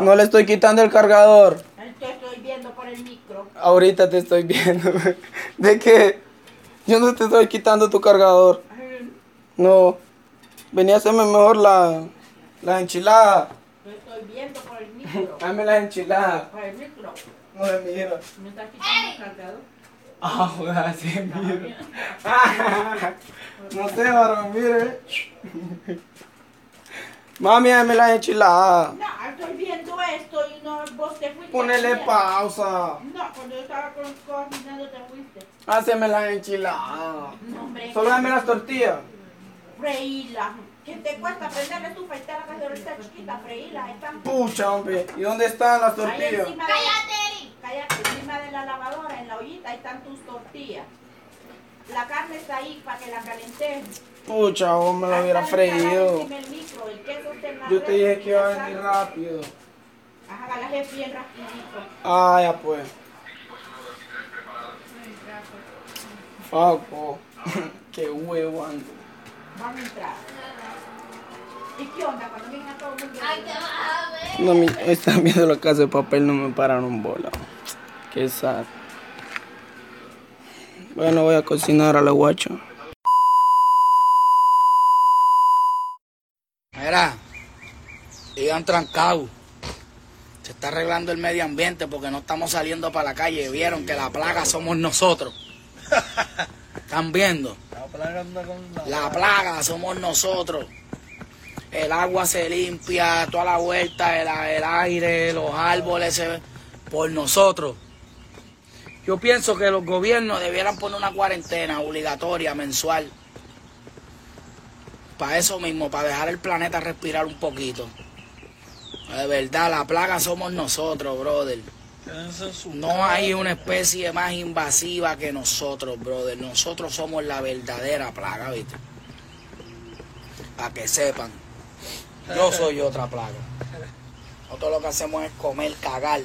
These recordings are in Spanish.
No le estoy quitando el cargador. Te estoy viendo por el micro. Ahorita te estoy viendo. ¿De qué? Yo no te estoy quitando tu cargador. No. Venía a hacerme mejor la, la enchilada. Te estoy viendo por el micro. Dame la enchilada. Por el micro. No me mira. ¿Me estás quitando el cargador? Ah, joder, sí. No sé, varón, mire. Mami, dame la enchilada. No, estoy viendo esto y no, vos te fuiste. Ponele pausa. No, cuando yo estaba con, cocinando te fuiste. Haceme la enchilada. No, hombre. Solo dame las tortillas. Freíla. ¿Qué te cuesta prender la estufa y está la cacerolita chiquita? Freíla, están. Pucha, hombre. ¿Y dónde están las Ahí tortillas? encima de, cállate, cállate, encima de la lavadora, en la ollita, ahí están tus tortillas. La carne está ahí para que la calentes. Pucha, vos me lo hubiera freído. Yo te dije que iba a venir rápido. Hágala bien rapidito. Ah, ya pues. Fuck, Qué huevo ando. Vamos a entrar. ¿Y qué onda? Cuando venga todo el mundo. Ay, te vas a ver. No, mi, están viendo la casa de papel, no me pararon bola. Qué sad. Bueno, voy a cocinar a la guacha. Mira, iban trancados. Se está arreglando el medio ambiente porque no estamos saliendo para la calle. Vieron que la plaga somos nosotros. ¿Están viendo? La plaga somos nosotros. El agua se limpia, toda la vuelta, el, el aire, los árboles, se por nosotros. Yo pienso que los gobiernos debieran poner una cuarentena obligatoria mensual para eso mismo, para dejar el planeta respirar un poquito. De verdad, la plaga somos nosotros, brother. No hay una especie más invasiva que nosotros, brother. Nosotros somos la verdadera plaga, ¿viste? Para que sepan. Yo soy otra plaga. Nosotros lo que hacemos es comer, cagar,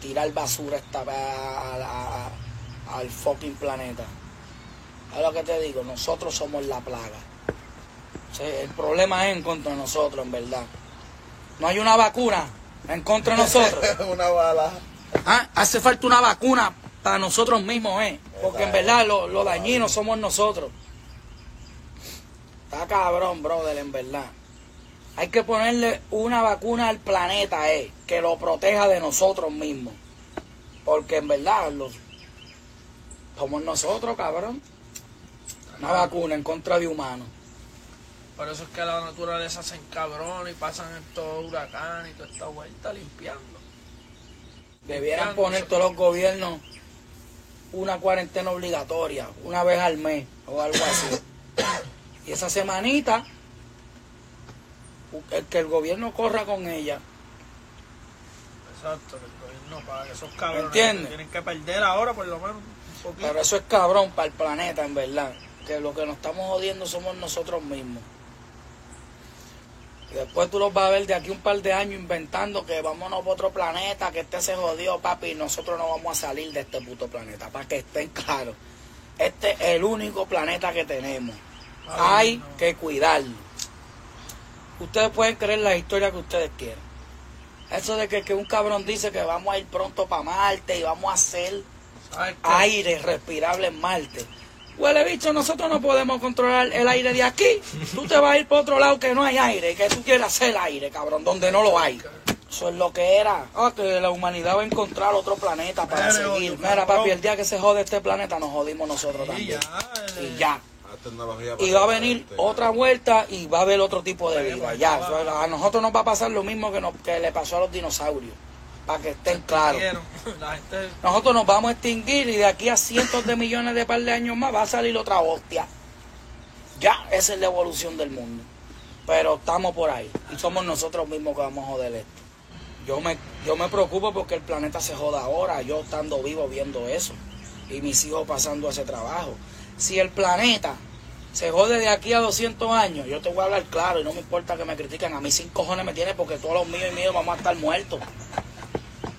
tirar basura esta, al fucking planeta. Es lo que te digo, nosotros somos la plaga. El problema es en contra de nosotros, en verdad. No hay una vacuna en contra de nosotros. una bala. Ah, Hace falta una vacuna para nosotros mismos, ¿eh? Porque en verdad lo, lo dañino somos nosotros. Está cabrón, brother, en verdad. Hay que ponerle una vacuna al planeta, ¿eh? Que lo proteja de nosotros mismos. Porque en verdad los, somos nosotros, cabrón. Una vacuna en contra de humanos. Por eso es que la naturaleza se encabrona y pasan estos huracanes y toda esta vuelta limpiando. Debieran poner todos los gobiernos una cuarentena obligatoria, una vez al mes o algo así. Y esa semanita, el que el gobierno corra con ella. Exacto, que el gobierno para que esos cabrones ¿Entiendes? tienen que perder ahora por lo menos un poquito. Pero eso es cabrón para el planeta, en verdad. Que lo que nos estamos jodiendo somos nosotros mismos. Después tú los vas a ver de aquí un par de años inventando que vámonos para otro planeta, que este se jodió, papi, y nosotros no vamos a salir de este puto planeta. Para que estén claros. Este es el único planeta que tenemos. Hay que cuidarlo. Ustedes pueden creer la historia que ustedes quieran. Eso de que, que un cabrón dice que vamos a ir pronto para Marte y vamos a hacer aire respirable en Marte. Huele bicho, nosotros no podemos controlar el aire de aquí. Tú te vas a ir por otro lado que no hay aire, que tú quieres hacer aire, cabrón, donde no lo hay. Eso es lo que era. Ah, que la humanidad va a encontrar otro planeta para Mire, seguir. oye, Mira, papi, el día que se jode este planeta nos jodimos nosotros también. ya, Y eh, ya. Y va a venir otra vuelta y va a haber otro tipo de vida. vaya, Ya, a nosotros nos va a pasar lo mismo que, nos, que le pasó a los dinosaurios. Para que estén claros. gente Nosotros nos vamos a extinguir y de aquí a cientos de millones de par de años más va a salir otra hostia. Ya, esa es la evolución del mundo. Pero estamos por ahí. Y somos nosotros mismos que vamos a joder esto. Yo me, yo me preocupo porque el planeta se joda ahora, yo estando vivo viendo eso. Y mis hijos pasando ese trabajo. Si el planeta se jode de aquí a 200 años, yo te voy a hablar claro y no me importa que me critiquen. A mí sin cojones me tiene porque todos los míos y míos vamos a estar muertos.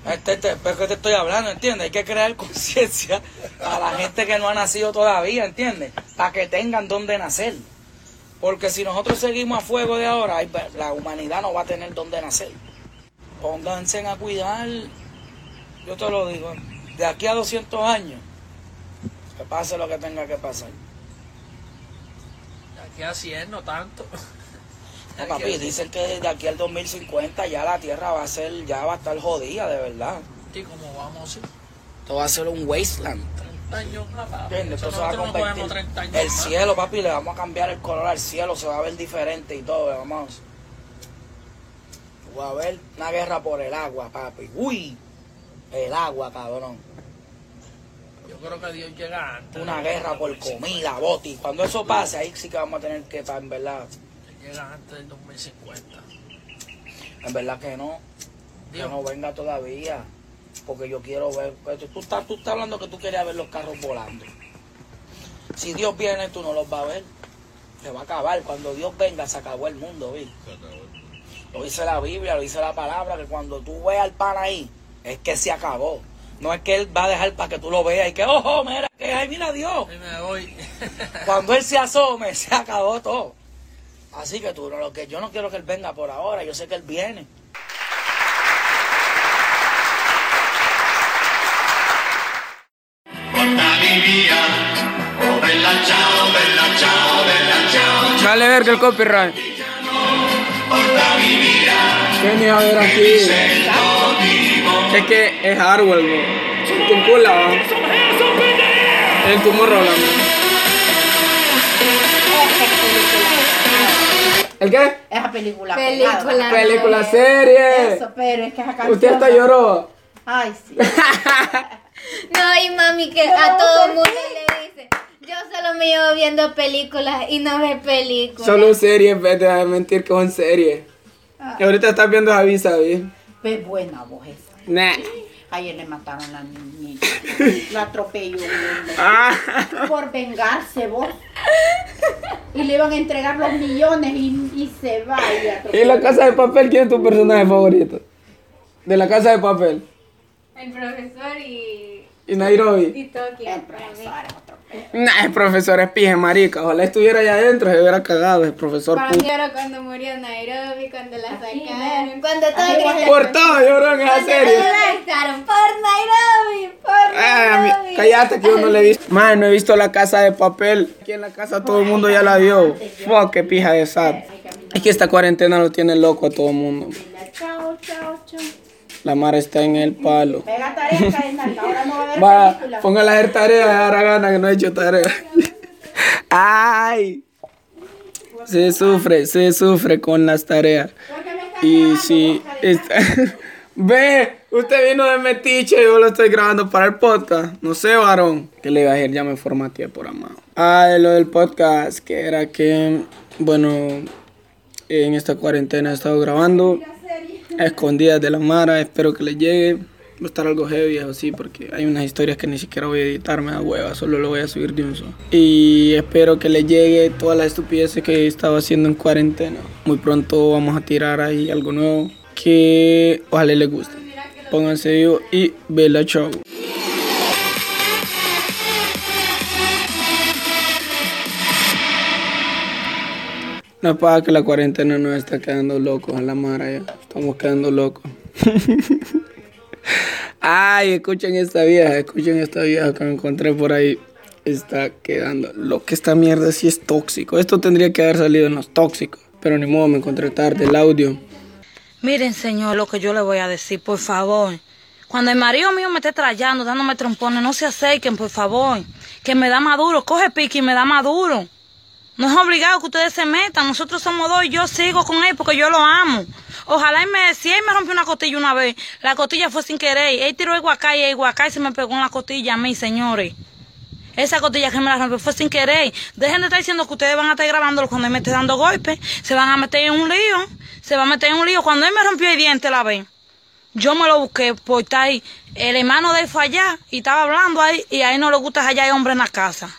Este, este, pero que te estoy hablando, ¿entiendes? Hay que crear conciencia a la gente que no ha nacido todavía, ¿entiendes? Para que tengan dónde nacer. Porque si nosotros seguimos a fuego de ahora, hay- la humanidad no va a tener dónde nacer. pónganse a cuidar. Yo te lo digo, de aquí a 200 años, que pase lo que tenga que pasar. De aquí a 100, no tanto. No, papi, dicen que de aquí al 2050 ya la Tierra va a ser, ya va a estar jodida, de verdad. ¿Y cómo vamos? Esto va a ser un wasteland. 30 años más, papi. Esto se va a no convertir. cogemos 30 años El más. cielo, papi, le vamos a cambiar el color al cielo, se va a ver diferente y todo, vamos. Va a haber una guerra por el agua, papi. Uy, el agua, cabrón. Yo creo que Dios llega antes. Una guerra por comida, boti. Cuando eso pase, ahí sí que vamos a tener que, pa- en verdad, Llega antes del 2050. en verdad que no, que Dios. no venga todavía. Porque yo quiero ver, pues, tú estás, tú estás hablando que tú querías ver los carros volando. Si Dios viene, tú no los vas a ver. Se va a acabar. Cuando Dios venga, se acabó el mundo, ¿vi? Lo dice la Biblia, lo dice la palabra, que cuando tú veas al pan ahí, es que se acabó. No es que Él va a dejar para que tú lo veas y que, ojo, mira, que ay, mira Dios. Y me voy. Cuando Él se asome, se acabó todo. Así que tú, no, lo que yo no quiero que Él venga por ahora, yo sé que Él viene. Vale ver que el copyright. ¿Qué ni a ver aquí? Es que es hardware, bro. Tu culo, va. El tumor rolando. ¿El qué? Esa película. Película. pegada. Película, serie. Eso, pero es que esa canción. Usted hasta lloró. Ay, sí. No, y mami que No, a todo el ¿por mundo le dice, yo solo me llevo viendo películas y no ve películas. Solo serie, vete a mentir que son serie. Ah. Y ahorita estás viendo a Visa, ¿vi? Qué buena voz esa. Nah. Ayer le mataron a la niñita. La atropelló. Ah. por vengarse vos. Y le iban a entregar los millones y, y se va y ¿Y la casa de papel quién es tu personaje favorito? De la casa de papel. El profesor y, ¿Y Nairobi? y Tokio. El profesor. Nah, el profesor es pije marica. Ojalá estuviera allá adentro, se hubiera cagado. El profesor Para mí era cuando murió Nairobi, cuando la sacaron, cuando todo gritaron. Por todo lloró en esa serie. gritaron, por Nairobi, por Ah, mi- Nairobi. cállate que yo no le he visto. Man, no he visto la casa de papel. Aquí en la casa todo el mundo ya la vio. Fuck, qué pija de sad. Es que esta cuarentena lo tiene loco a todo el mundo. Chao, chao, chao. La mar está en el palo. Pega tarea, ahora no va a haber Va, película. póngala a hacer tarea, ahora gana que no he hecho tarea. Ay. Se sufre, se sufre con las tareas. Y si... está- Ve, usted vino de metiche, yo lo estoy grabando para el podcast. No sé, varón. ¿Qué le iba a decir? Ya me formateé por amado. Ah, de lo del podcast, que era que, bueno, en esta cuarentena he estado grabando escondidas de la Mara. Espero que les llegue. Va a estar algo heavy, eso sí, porque hay unas historias que ni siquiera voy a editar, me da hueva, solo lo voy a subir de un solo. Y espero que les llegue todas las estupideces que he estado haciendo en cuarentena. Muy pronto vamos a tirar ahí algo nuevo que ojalá les guste. Pónganse vivo y vela chau. No para que la cuarentena nos está quedando locos a la mara ya. Estamos quedando locos. Ay, escuchen esta vieja, escuchen esta vieja que me encontré por ahí. Está quedando loca. Esta mierda sí es tóxico. Esto tendría que haber salido en los tóxicos. Pero ni modo, me encontré tarde el audio. Miren, señor, lo que yo le voy a decir, por favor. Cuando el marido mío me esté trayendo, dándome trompones, no se acerquen, por favor. Que me da maduro, coge pique y me da maduro. No es obligado que ustedes se metan. Nosotros somos dos y yo sigo con él porque yo lo amo. Ojalá y me, si él me rompió una costilla una vez, la costilla fue sin querer. Él tiró el guacay y el guacay se me pegó en la costilla a mí, señores. Esa costilla que me la rompió fue sin querer. Dejen de estar diciendo que ustedes van a estar grabándolo cuando él me esté dando golpes. Se van a meter en un lío. Se va a meter en un lío. Cuando él me rompió el diente la vez, yo me lo busqué por estar ahí. El hermano de él fue allá y estaba hablando ahí y a él no le gusta allá hay hombre en la casa.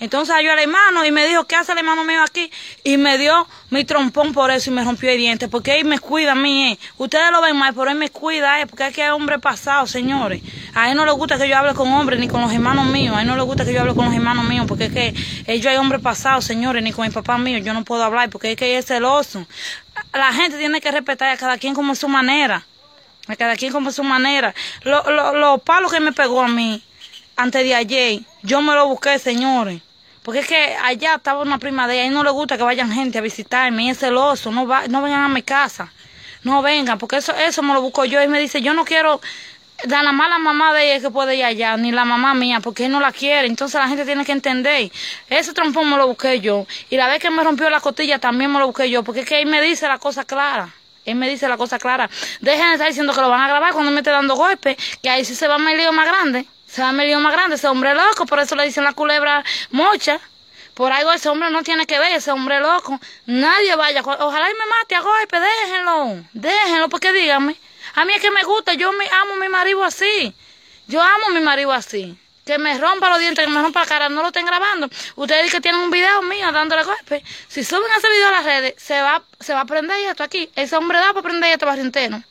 Entonces yo al hermano y me dijo, ¿qué hace el hermano mío aquí? Y me dio mi trompón por eso y me rompió el diente, porque él me cuida a mí. eh. Ustedes lo ven mal, pero él me cuida, eh, porque es que es hombre pasado, señores. A él no le gusta que yo hable con hombres ni con los hermanos míos. A él no le gusta que yo hable con los hermanos míos, porque es que ellos hay hombre pasado, señores, ni con mi papá mío. Yo no puedo hablar, porque es que él es celoso. La gente tiene que respetar a cada quien como su manera. Me cada quien como a su manera. Lo- lo- Los palos que me pegó a mí antes de ayer, yo me lo busqué, señores. Porque es que allá estaba una prima de ella y no le gusta que vayan gente a visitarme. Y es celoso, no, va, no vayan a mi casa. No vengan, porque eso, eso me lo busco yo. Y me dice, yo no quiero dar la mala mamá de ella que puede ir allá, ni la mamá mía, porque él no la quiere. Entonces la gente tiene que entender. Ese trompón me lo busqué yo. Y la vez que me rompió la costilla también me lo busqué yo, porque es que él me dice la cosa clara. Él me dice la cosa clara. Dejen de estar diciendo que lo van a grabar cuando me esté dando golpes, que ahí sí se va a lío más grande. Se va lío más grande ese hombre loco, por eso le dicen la culebra mocha. Por algo ese hombre no tiene que ver, ese hombre loco. Nadie vaya. Ojalá y me mate a golpe, déjenlo. Déjenlo, porque díganme. A mí es que me gusta, yo me amo mi marido así. Yo amo mi marido así. Que me rompa los dientes, que me rompa la cara, no lo estén grabando. Ustedes dicen que tienen un video mío dándole golpe. Si suben ese video a las redes, se va, se va a prender esto aquí. Ese hombre da para prender este barrio entero.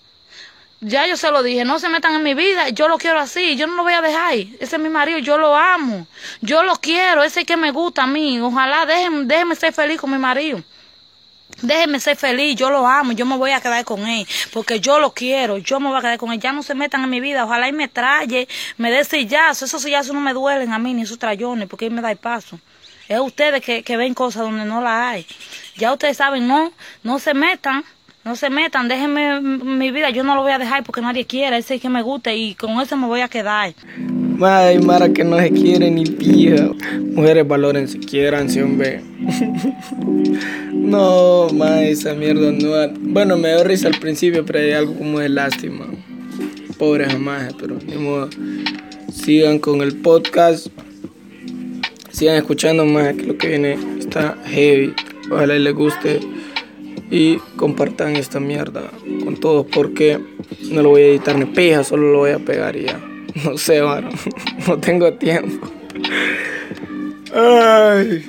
Ya yo se lo dije, no se metan en mi vida, yo lo quiero así, yo no lo voy a dejar. Ese es mi marido, yo lo amo, yo lo quiero, ese es que me gusta a mí. Ojalá déjenme, déjenme ser feliz con mi marido. Déjenme ser feliz, yo lo amo, yo me voy a quedar con él, porque yo lo quiero, yo me voy a quedar con él. Ya no se metan en mi vida, ojalá y me traye, me dé sillazo, esos sillazos no me duelen a mí ni esos trayones, porque él me da el paso. Es ustedes que, que ven cosas donde no las hay. Ya ustedes saben, no, no se metan. No se metan, déjenme mi vida, yo no lo voy a dejar porque nadie quiere, ese es que me gusta y con eso me voy a quedar. Ay, Mara que no se quiere ni pija. Mujeres valoren si quieran, si hombre. no, ma, esa mierda no. Bueno, me dio risa al principio, pero hay algo como de lástima. Pobre jamás, pero ni modo. Sigan con el podcast. Sigan escuchando más que lo que viene está heavy. Ojalá les guste. Y compartan esta mierda con todos porque no lo voy a editar ni pija, solo lo voy a pegar y ya. No sé, mano. No tengo tiempo. Ay.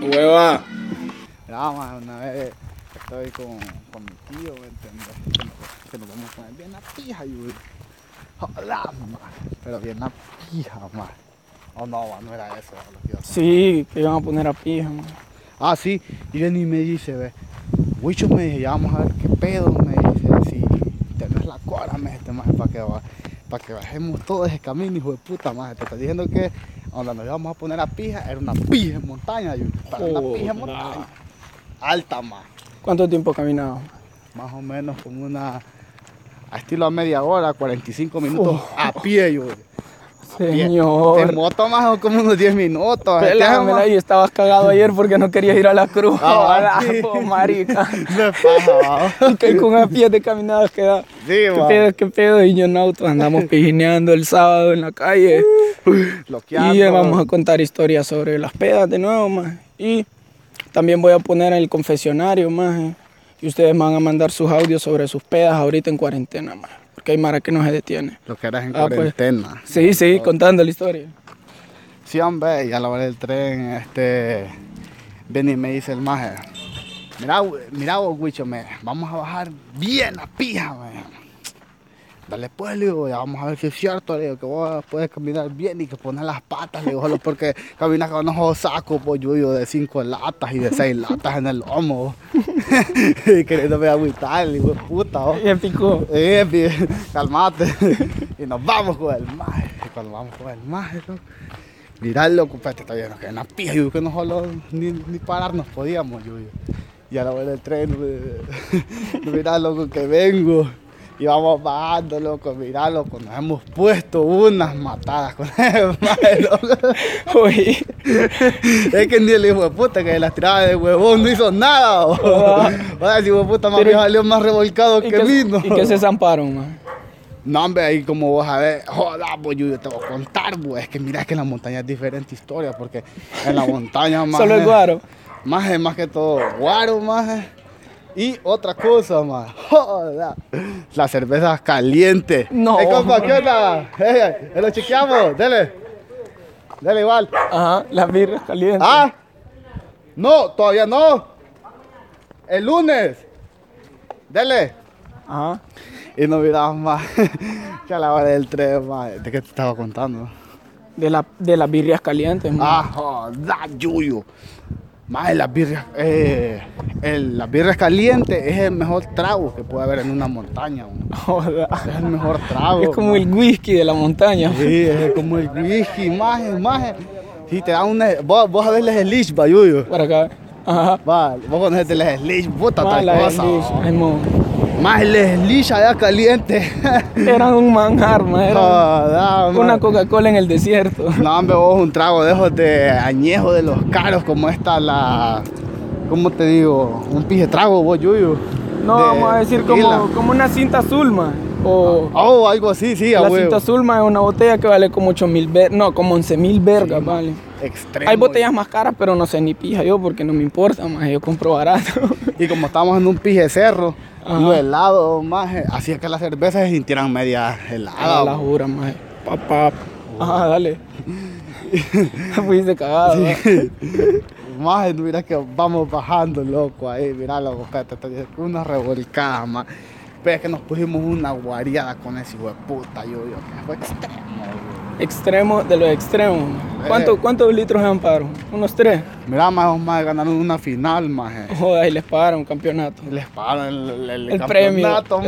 Hueva. Mira, man, una vez estoy con, con mi tío, ¿me entiendes? Que nos- Que nos vamos a poner bien la pija, y Joder, man. Pero bien la pija, man. Oh, no, man, no era eso lo que iba a hacer. Sí, que iban a poner a pija, man. Ah, sí, y viene y me dice, ve, Wicho me dice, ya vamos a ver qué pedo, me dice, si tenés la cora, me dice, maje, para que, va- para que bajemos todo ese camino, hijo de puta, maje, te estoy diciendo que donde nos íbamos a poner a pija, era una pija en montaña, yo, para una pija en montaña, alta, más, ¿Cuánto tiempo caminaba? más o menos como una, a estilo a media hora, 45 minutos a pie, yo, en Señor. moto más como unos 10 minutos, Pelámela y estabas cagado ayer porque no querías ir a la cruz. Ah, sí. marica. me pasa, Y que con a pie de caminada queda. sí, ¿Qué va. pedo, qué pedo? Y yo en auto andamos pijineando el sábado en la calle. bloqueando. Y vamos a contar historias sobre las pedas de nuevo, más. Y también voy a poner en el confesionario, más. Y ustedes van a mandar sus audios sobre sus pedas ahorita en cuarentena, más. Porque hay mara que no se detiene. Lo que eras en Ah, pues. cuarentena. Sí, sí, contando la historia. Sí, hombre, y a la hora del tren, este, viene y me dice el maje, mira, mira vos, Wicho, me, vamos a bajar bien la pija, me. Dale pues, le digo, ya vamos a ver si es cierto, le digo, que vos puedes caminar bien y que pones las patas, le digo, solo porque caminas con unos sacos, pues, yo de cinco latas y de seis latas en el lomo, y queriéndome agüitar, le digo, puta. Épico. Eh, bien, calmate. y nos vamos con el maje. Y cuando vamos con el maje, loco, mirá, loco, pues te está viendo que una pija, yo que no solo ni, ni pararnos podíamos, yo. Y a la hora del tren, mirá, loco, que vengo. Y vamos bajando, loco, mirá, loco, nos hemos puesto unas matadas con el maje, loco. Oye, Es que ni el hijo de puta que las tiraba de huevón no hizo nada. o. Ahora si hijo de puta más salió más revolcado ¿y que que, vino. y que se zamparon, man. No, hombre, ahí como vos sabés, joda, pues yo, yo te voy a contar, pues. Es que mira que en la montaña es diferente historia, porque en la montaña más. Solo el guaro. Más es más que todo guaro, más. Y otra cosa, más. Joda. La cerveza caliente. No. Hey, compa, ¿qué onda? Hey, lo chequeamos, dele. Dele igual. Ajá, las birras calientes. Ah, no, todavía no. El lunes. Dele. Ajá. Y no mirabas más que a la hora del tren, más. ¿De qué te estaba contando? De, la, de las birrias calientes, man. Ah, joda, Yuyo. Más las birrias, eh, el- las birrias calientes es el mejor trago que puede haber en una montaña. man. Es el mejor trago. Es como el whisky de la montaña. Sí, es como el whisky, más, más. Si te dan una. Vos, vos a verles el leash, va, Yuyo. Para acá. Ajá. Va, vos conocete el leash, puta, tal cosa. Más leash allá caliente. Eran un manjar, man. Era Joda, una. Coca-Cola en el desierto. No, hombre, vos un trago de esos de añejo de los caros, como esta la. ¿Cómo te digo? Un pije trago, vos, Yuyo. No, De vamos a decir como, como una cinta azul, man. O Oh, algo así, sí, a la huevo. cinta azul, es una botella que vale como 8 mil ver, no, como 11 mil vergas, vale. Extremo. Hay botellas más caras, pero no sé ni pija yo porque no me importa, más yo compro barato. Y como estábamos en un pije cerro, Ajá. lo helado, más, hacía que las cervezas se sintieran media heladas. La jura, más. Papá. Ajá, dale. Fuiste cagado. ¿va? Más, mira que vamos bajando, loco, ahí, mira, loco, espérate, una revolcada, más. Pero es que nos pusimos una guariada con ese hijo de puta, yo, yo, que fue extremo, güey. Extremo de los extremos. ¿Cuánto- Eh. ¿Cuántos litros eran pagaron? ¿Unos tres? Mira, más, más, ganaron una final, más. Joder, y les pagaron un campeonato. Les pagaron el, el, el El premio. campeonato,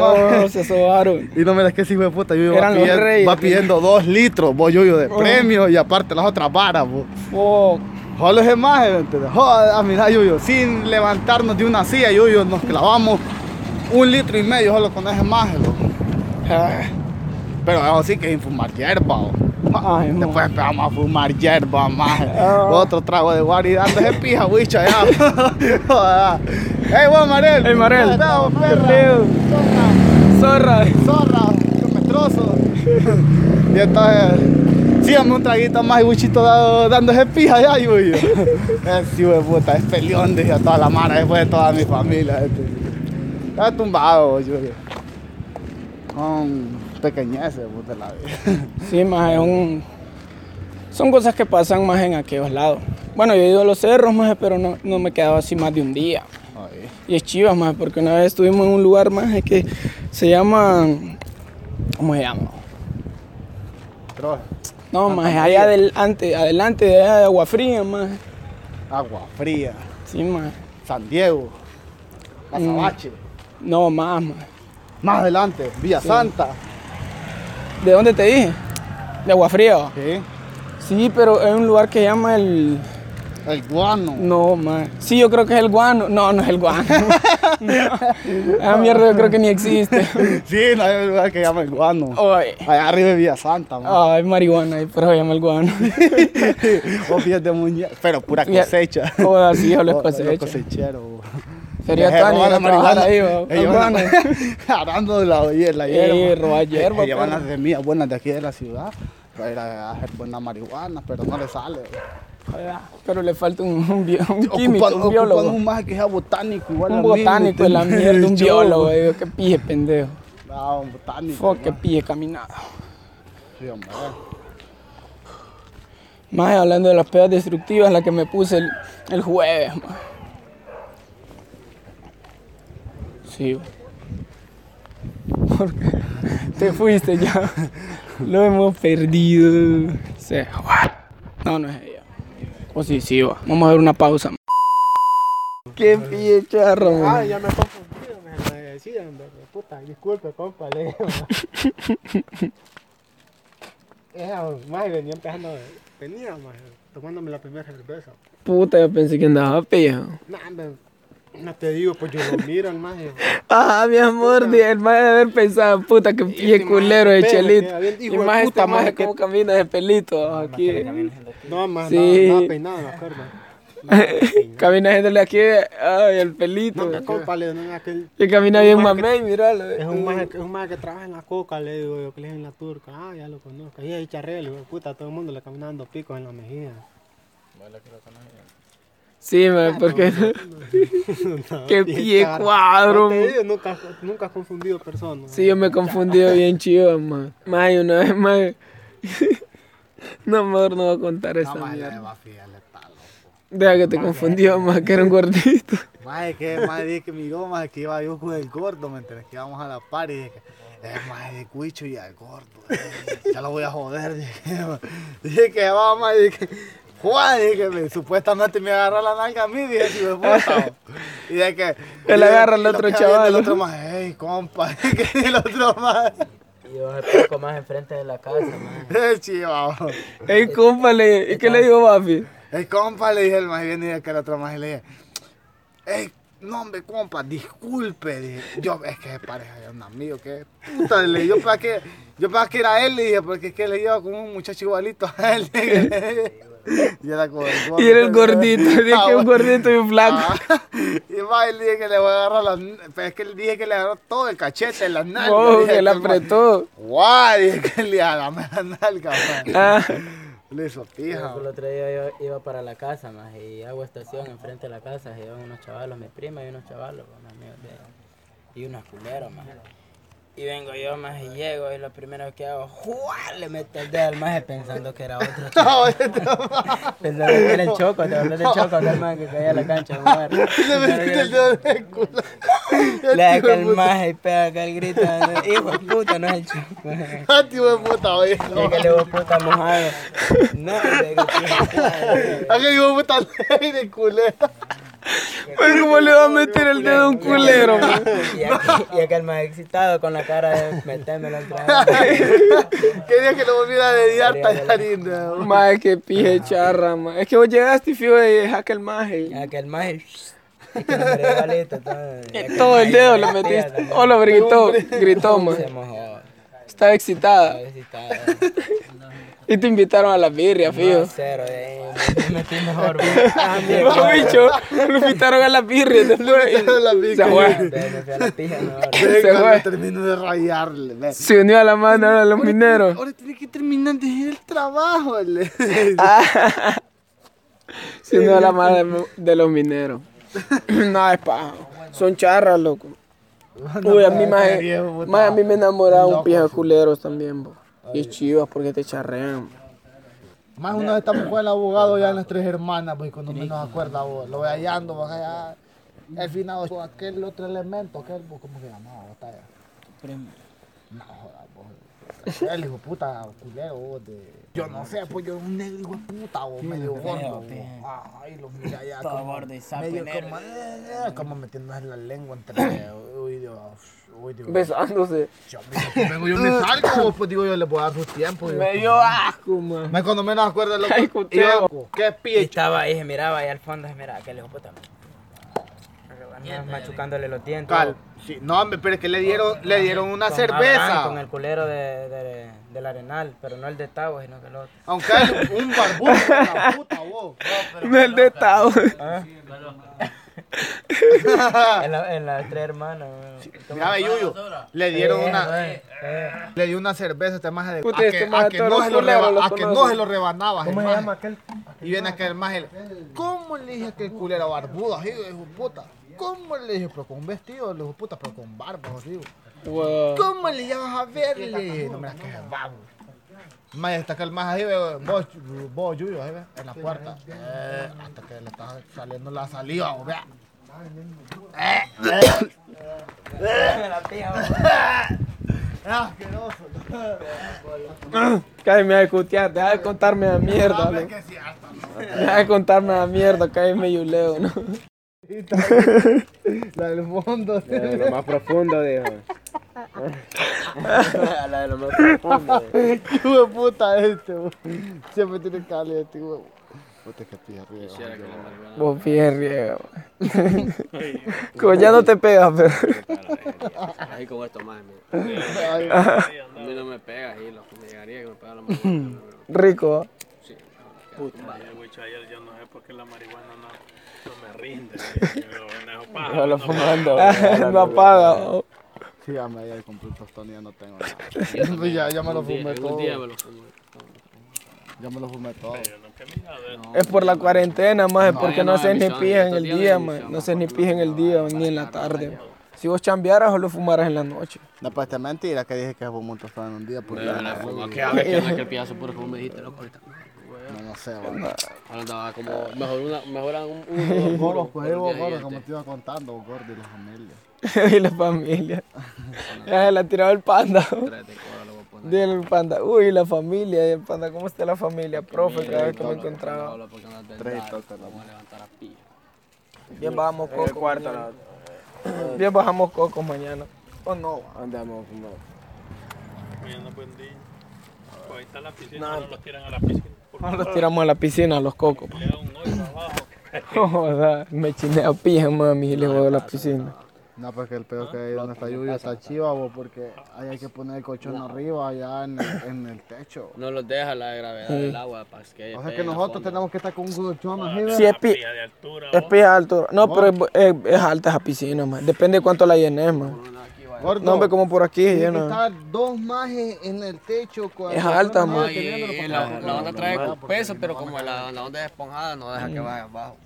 Oh, se sobaron. Y no me das que ese hijo de puta, yo, yo va, Eran los pidiendo, reyes, va pidiendo dos litros, voy yo, yo de Oh. premio y aparte las otras varas, vos. Oh, maje, ¿me entiendes? Joder, mira, Yuyo, sin levantarnos de una silla, Yuyo, nos clavamos un litro y medio solo con ese maje, loco. ah, Pero eso sí que sin fumar hierba, o. Ay, mo. Después empezamos a fumar hierba, maje. Ah. Otro trago de guari dándose pija, bicho, allá. Joder. ¡Ey, vos, Marel! Hey, Marel. ¿Cómo estamos, ¿Qué perra? Zorra. Zorra, trozo. y entonces, síganme un traguito más y dado- dándose pija Yuyo. Ese hijo de puta, es peleón, dije a toda la mara, después de toda mi familia. Este. Está tumbado, Yuyo. Con pequeñeces, puta la vida. Sí, más es un... Son cosas que pasan más en aquellos lados. Bueno, yo he ido a los cerros más, pero no, no me he quedado así más de un día. Ay, Y es chivas más, porque una vez estuvimos en un lugar más que se llama... ¿Cómo se llama? pero No, más allá adelante, adelante de allá de Agua Fría, más. agua fría, Sí, más. San Diego, Mm. No, más, más. Más adelante, Villa Santa. ¿De dónde te dije? De Agua Fría. ¿va? Sí, Sí, pero es un lugar que se llama el... el guano. No, man. Sí, yo creo que es el guano. No, no es el guano. No. Esa mierda yo creo que ni existe. Sí, no hay un lugar que llama el guano. Oye. Allá arriba de Villa Santa, man. Ay, marihuana, ahí, pero se llama el guano. o pies de muñeca, pero pura cosecha. O así, o los O- cosecha. Los cosecheros. Sería Tani van a marihuana, ahí, van arando de la, Sí, hierba. robar hierba, Ellos van pero- las semillas buenas de aquí de la ciudad para ir a hacer buena marihuana, pero no le sale. Pero le falta un, un, bio- un químico, Ocupan, un biólogo. un maje que sea botánico igual Un botánico de la mierda, un biólogo. Digo, qué pije, pendejo. No, un botánico. Fuck, qué pije caminada. Sí, hombre. Más hablando de las pedas destructivas, la que me puse el, el jueves. ma. Sí. Porque te fuiste ya. Lo hemos perdido. Se No, no es ella. O sí, sí, va. Vamos a ver una pausa. Qué ma. Ah, ya me confundí, me, me decían, de- de puta, disculpe, compa, le digo. Esa, más venía empezando, venía, más, tomándome la primera cerveza. Puta, yo pensé que andaba pija. Hombre, no te digo, pues yo lo miro al maje. Ah, mi amor, di- el maje de haber pensado, puta, que pille este culero de chelito. que Y más puta, este maje maje, que- como camina de pelito aquí. No, más, Sí. nada, nada peinado, me acuerdo. Camina haciéndole aquí, ay, el pelito. No, me compa, le digo, no, aquel... Y camina bien que- mamey, míralo. Es un maje, que- es un maje que trabaja en la coca, le digo yo, que le en la turca. Ah, ya lo conozco. Ahí hay charrel, hijo de puta, a todo el mundo le caminan dando picos en la mejilla. Sí, man, porque No, qué pie cara. cuadro. No digo, nunca, nunca has confundido personas. Sí, yo me he confundido bien chido, man. Más una vez más. No, mejor no voy a contar esa No, mierda. Deja que te confundió, más que era un gordito. Maje, que maje dije que miró, maje, que iba yo con el gordo, ¿me entiendes? Que íbamos a la par y dije que es maje de cuicho y al gordo. eh, ya lo voy a joder, dije. Dije que va, maje, dije, Juan, dije que me- supuestamente me agarra la nalga a mí, dije, si me puta. Y de que. Él agarra al otro chaval. El otro más, hey, compa. que el otro más. Y yo hace poco más enfrente de la casa, man. Eh, chivo. Ey, cúmpale. ¿Y qué le digo, papi? Hey, compa, le dije el más bien y de que el otro más y le dije, hey, no, hombre, compa, disculpe. Dije, yo, es que es pareja de un amigo, que puta, le dije, yo para que, yo para que era él, le dije, porque es que le lleva como un muchacho igualito a él. Y era como el gordo. Y era el gordito. Dije Ah, que un gordito y un flaco. Ah, y va, y le dije que le voy a agarrar las, pero es que le dije que le agarró todo el cachete, las nalgas. Oh, dije que le el apretó. Guau, dije que le agarré la nalga, man. Ah, Le hizo pija. El otro día yo iba para la casa, más y hago estación enfrente de la casa, y iban unos chavalos, mi prima y unos chavalos, unos amigos de y unos culeros, más. Y vengo yo, más y llego, y lo primero que hago, ¡juá! le meto el dedo al maje pensando que era otro chaval. pensando que era el choco, te hablé del choco, del maje que caía a la cancha. Le metiste el dedo en el culo. Le da que el maje y pega acá el grito, hijo de puta, no es el choco. Ah, tío de puta, oye. Y que le digo puta mojado. No, le digo, puta. Aquel hijo de puta ley de culera. pues, ¿cómo le va a meter el dedo a un culero? Y aquel, más excitado con la cara de metérmelo otra vez. Quería que lo volviera a dediar tallarín. Madre, qué pije charra, man. Es que vos llegaste y fijo de aquel maje. Y aquel que igualito. Todo, y aquel Todo el maje dedo metía metiste. Oh, lo gritó, gritó, man. Se mojó. Estaba excitada. Y te invitaron a la birria, No, fijo. cero, ahí me metí mejor. Ah, mi No, bicho, lo invitaron a la birria. después invitaron a la y birria. Se fue. A la pija. Se fue. termino de rayarle. ve. Se unió a la mano a los mineros. Ahora tiene que terminar de ir el trabajo. le. Se unió a la mano de, de los mineros. No, es paja. Son charras, loco. Uy, a mí más, más a mí me enamoraba un pija culeros también, bo. Y es chivas porque te charrean. Más una vez estamos con el abogado ya tres hermanas, pues cuando menos acuerda, vos, lo voy hallando, vas allá. El final, aquel otro elemento, aquel, ¿cómo se llamaba? Batalla. No, jodas, vos. El hijo de puta, culero, vos, de... Yo no sé, pues yo un negro hijo de puta, vos, medio gordo. vos. Ay, lo mira allá Todo como... gordo y sapo medio negro. como, eh, como metiéndose la lengua entre... Uy, Dios, uy, Dios. Besándose. Yo, mira, vengo yo me salgo, pues digo yo le puedo dar su tiempo. digo, Me dio asco, man. me cuando menos acuerdo cuteo. yo, qué Y piche. estaba ahí, se miraba ahí al fondo, se miraba, hijo de puta. Machucándole los dientes. Cal, sí, no, hombre, pero es que le dieron, le dieron una Con cerveza. Abraham, Con el culero de, de- del Arenal, pero no el de Tavo, sino que el otro. Aunque hay un barbudo, la puta, vos. No el de Tao. En, la, en las tres hermanas. weón. Mira, Yuyo, le dieron Eh, una, güey, eh. le dio una cerveza a este maje de Puta, a este que, maje a que no se lo reba- a que no se lo rebanaba. ¿Cómo el se llama aquel? Y viene aquel maje, ¿cómo le dije que el culero barbudo, así, hijo de puta? ¿Cómo le dije? Pero con un vestido, hijo de puta, pero con barba, así. Wow. ¿Cómo le llamas a verle? No me la quejes, vamos. Más aquel más ahí, ve, vos, vos, Yuyo, ahí, ve, en la puerta. Eh, hasta que le está saliendo la saliva, o vea. Asqueroso. Cállame a cutear, deja de contarme la mierda, No. Deja de contarme la mierda, cállame yuleo, ¿no? La del fondo. lo más profundo, dijo. La de lo más profundo. Qué hijo de puta este, bo. Siempre tiene cali este huevo. Puta que pilla riego. Vos bien riega, man. Como ya no te pegas, pero... Ahí como esto más, mira. Ay, A mí no me pega ahí, lo que me llegaría que me pega la mano. Rico, ¿va? Sí. ayer yo no sé por qué la marihuana no, no me rinde. Yo paja. Lo fumando. no apaga. Sí, ya no tengo nada. Pues ya, ya me lo fumé todo. Un día me lo fumo. Ya me lo fumé todo. Es por la cuarentena, más, No, porque no no, haces ni pija en el día, emisión, No haces ni pija en el día ni en la tarde. Si vos chambearas o lo fumaras en la noche. No, pues te mentira que dije que fumé un tostón en un día porque fumo, que a ver que como me dijiste, loco, ahorita. no, no sé, bueno. Andaba como, mejor una, mejoran un, por gordo, este. como te iba contando, gordo y la familia. y la familia. Ya se la tiraba el panda. A. Dile al panda, uy, la familia, y el panda, ¿cómo está la familia? Profe, cada vez que me encontraba. Tres toques. Bien bajamos coco. mañana. Bien bajamos coco mañana. ¿O no? Andamos, no. Mañana buen día. Pues ahí está la piscina, no los tiran a la piscina. No los tiramos a la piscina, a los cocos. le da un hoyo abajo. Joder, me chiné a pija, mami, y le voy a la piscina. No, porque el peor que ahí donde está lluvia está chiva, bo, porque ahí hay que poner el colchón arriba, allá en el, en el techo. No los deja la gravedad Sí. del agua para que O sea que nosotros tenemos que estar con un colchón arriba. Sí, es, pi- Pilla de altura. es pija altura. No, pero es, es- es alta esa piscina, man. Depende de cuánto la llenes, man. Gordo, No, hombre, como por aquí, que llena. estar dos majes en el techo. Es alta, man. Y, la, onda trae con peso, pero como la, la onda es esponjada, no deja que vaya abajo.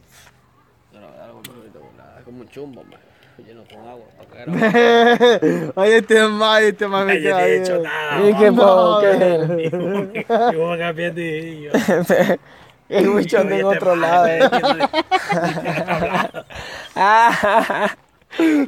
Pero es algo como un chumbo, man, lleno con agua. para abajo. Ay, este más, este más me Ay, yo queda no he hecho nada. ¿Y qué No, pasó? ¿Qué man. era? Y vos cambiando y yo. El bicho anda en otro lado.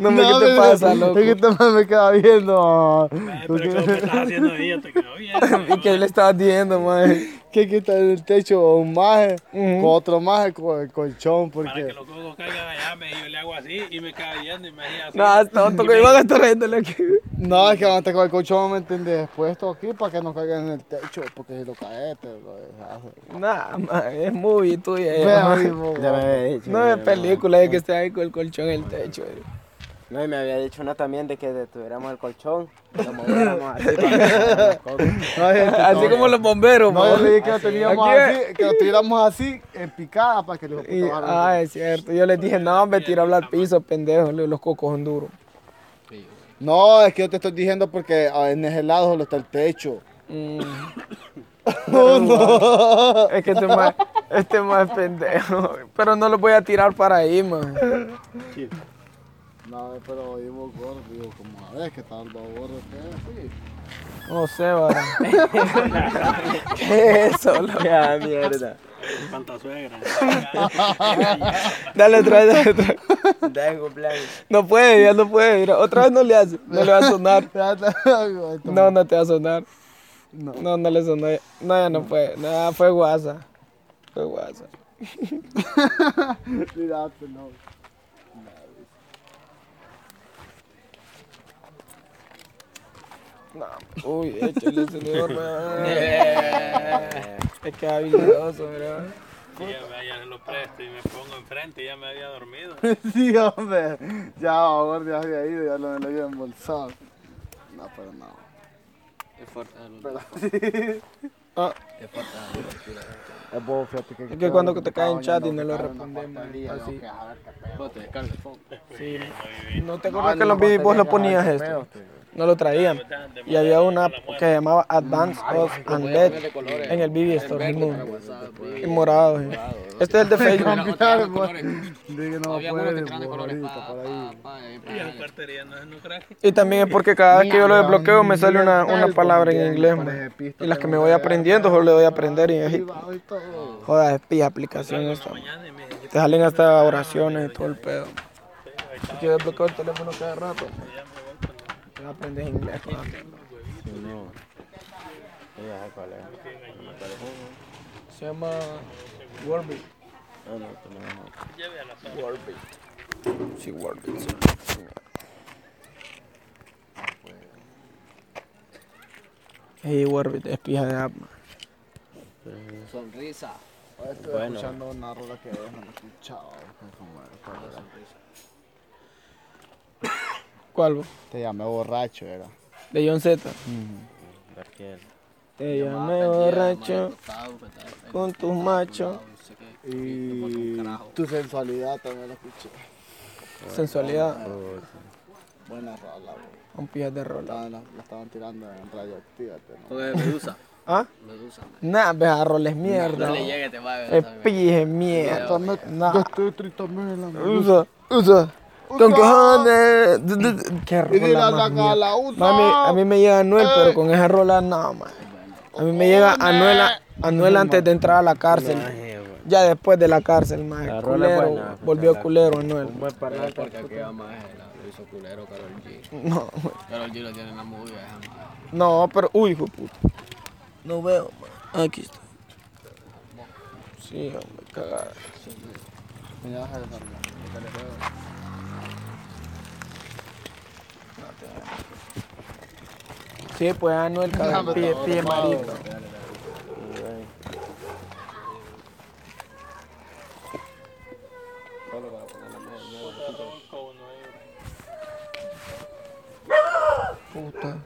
No me, ¿qué te pasa, loco? Es que este más me queda viendo. Pero como me estás haciendo ahí, te quedó bien. ¿Y qué le estabas diciendo, man? Que aquí está en el techo un maje Ujú. con otro maje con el colchón. Para que Porque. los cocos caigan allá, me yo le hago así y me queda viendo y me así. No, tonto, que iban a estar riéndole aquí. No, es que vamos a estar con el colchón, ¿me entiendes? Puesto aquí para que no caiga en el techo. Porque si lo cae, te lo dejas. Nah, man, es movie tuya. eh, vivo. Ya me había dicho. No es ya, película, es que esté ahí con el colchón en el techo. eh. No, y me había dicho una también de que detuviéramos el colchón, lo moviéramos así para. No, Así no. como los bomberos, No, yo man. le dije que lo teníamos así, que lo tuviéramos así, en picada, para que los Y- ah, es cierto. Yo les dije, no, me tira al piso, pendejo. Los cocos son duros. No, es que yo te estoy diciendo porque ah, en ese lado solo está el techo. Mm. no. Es que este más, este más es pendejo. Pero no lo voy a tirar para ahí, man. No, pero oímos gordo, digo, como a ver, que tal dos gordos que sí. No sé, va. ¿Qué es eso? loco? Ya, mierda. Pantasuegra. Dale, trae, dale, trae. De cumpleaños. No puede, ya no puede. Mira, otra vez no le hace. No le va a sonar. No, no te va a sonar. No. No, no le sonó. No, ya no fue. No, fue guasa. Fue guasa. Cuidate, no. No. Uy, échale señor, man. Es que habilidoso, bro. Y ya me ya lo presto y me pongo enfrente y ya me había dormido. Sí, hombre. Ya, gordo, ya había ido, ya lo, lo había embolsado. No, pero no. Es fuerte. Pero sí. Ah, Es fuerte. Es bueno, fíjate que. Es que cuando te cae en chat y no lo respondemos, así. pedo. Vos te descargas el fondo. sí. ¿No te acuerdas que los videos vos lo ponías esto? No lo traían. Y había una que se llamaba Advance of and LED en el BB Store mundo. Y morado. sí. Este es el de Facebook. Pues. Y también es porque cada vez que yo lo desbloqueo me sale una, una palabra en inglés. man. Y las que me voy aprendiendo solo le doy a aprender y es. Joder, es pija aplicación esta. Te salen hasta oraciones y todo el pedo. Yo desbloqueo el teléfono cada rato. Ya aprendes inglés. man. No. Ya sé cuál es. Se llama Wordbeat. No, no, tú no. a la zona. Wordbeat. Sí, Wordbeat. sí. Sí, Wordbeat es pija de app. man. Sonrisa. Estoy Bueno. escuchando una rola que no he escuchado. como era. Te llamé borracho, era. De John Z. Te llamé borracho con tus machos. Y tu sensualidad también la escuché. Sensualidad. Buena rola, güey. Un pija de rola. La, la estaban tirando en radioactiva. ¿no? Porque Medusa. ¿Ah? Medusa. Nah, vea, roles mierda. No le llegue, te va a Es pije mierda. Dame- Nah. Yo estoy Usa, usa. Con cojones. Qué rola más. Mami, a mí me llega Anuel, pero con esa rola no, man. A mí me llega Anuel, Anuel antes de entrar a la cárcel. Ya después de la cárcel, más culero. buena, volvió la- culero, Anuel. Un buen parlante. Porque aquí a más lo hizo culero. No, Karol G lo tiene en la madre. no, pero, uy, hijo puta. No veo, man. Aquí está. Sí, hombre, cagada. Mira, baja de farmacia, que le juego. Sí, pues Anuel, cagada. Pille, pille marica. Puta.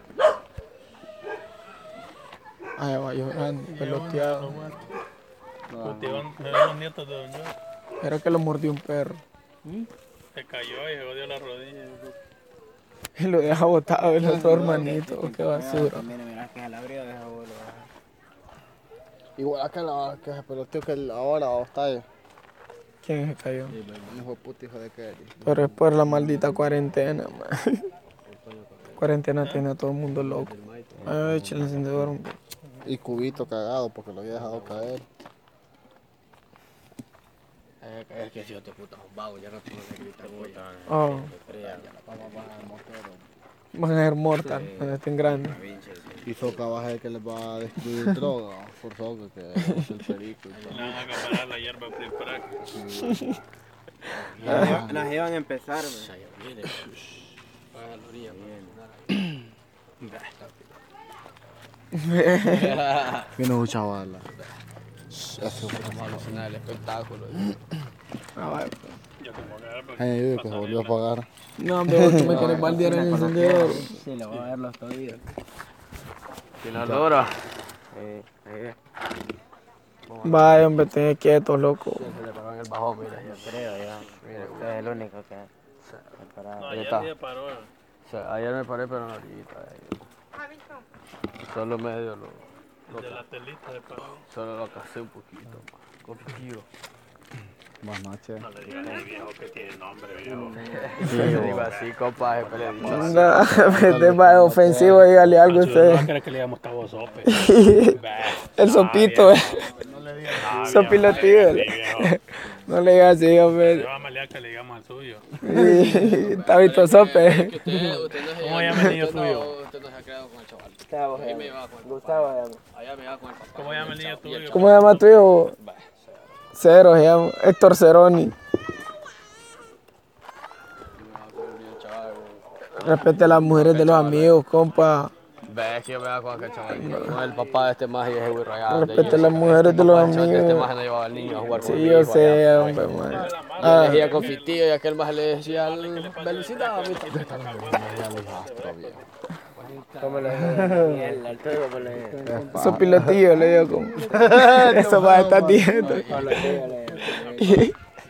Ay, va llorando, peloteado. Los nietos de Don. Era que lo mordió un perro. Se cayó y se jodió la rodilla. Y lo deja botado el otro hermanito. Qué basura. Igual que la que se peloteó que el- ahora o está ahí. ¿Quién se cayó? Un hijo de puta, hijo de Kelly. Pero es por la maldita cuarentena, man. Cuarentena tiene a todo el mundo loco. Ay, échale encendedor. Y cubito cagado porque lo había dejado caer. Es que- Es que si yo te puta un vago, ya no tengo que gritar puta. Oh. Ya la vamos a bajar el motero. Van a ser mortal cuando estén grandes. Y Soca va a ser que les va a destruir droga. Por Soca, que es el perico y Le todo. van a acaparar la hierba flip. Las las iban a empezar, man. Viene, Baja a la orilla, Vino un chaval. Eso Vamos a alucinar el espectáculo. Ah, vaya. Ya como que se volvió a apagar. No, pero tú me quieres baldear el encendedor. Sí, le voy a ver los tobillos. Final dura. Eh, eh. Vaya, hombre, ten quieto, loco. Se le paró en el bajón, mira. Yo creo, ya. Mira, Usted es el único que se. No, Ahí ayer está. día paró. O sea, ayer me paré, pero no ahorita. eh. Solo medio lo. El de la telita de paró. Solo lo casé un poquito. Con piquillo. Más noche. No le digas al viejo que tiene nombre, viejo. Sí, yo digo así, compa, jefe, le así. No, este va ofensivo, dígale algo a Yo no usted. creo que le digamos tabo sope. El sopito, eh. No le digas así. Sopilotito. No le digas así, Le hombre. va a malear que le digamos al suyo. Tabito sope. Usted, usted ¿Cómo llama el niño usted tuyo? Usted no se ha creado con el chaval. Gustavo, Ahí me con el Gustavo, papá. ya. Allá me llevaba con el papá. ¿Cómo llama el niño tuyo? ¿Cómo se llama tu hijo? Cero, se llama. Héctor Ceroni. Respete a las mujeres de los amigos, compa. Ves que yo me iba con aquel chaval. Con el papá de este más y ese güey rayado. Respete a las mujeres de los Este más amigos. no llevaba al niño a jugar con Sí, yo sé, hombre, man. Yo Ah, elegía con Fitillo y aquel más le decía felicidad, mi ¿Cómo le Mierda, el tuyo, ¿cómo le Esos pilotillos le digo como. Eso va a estar diciendo.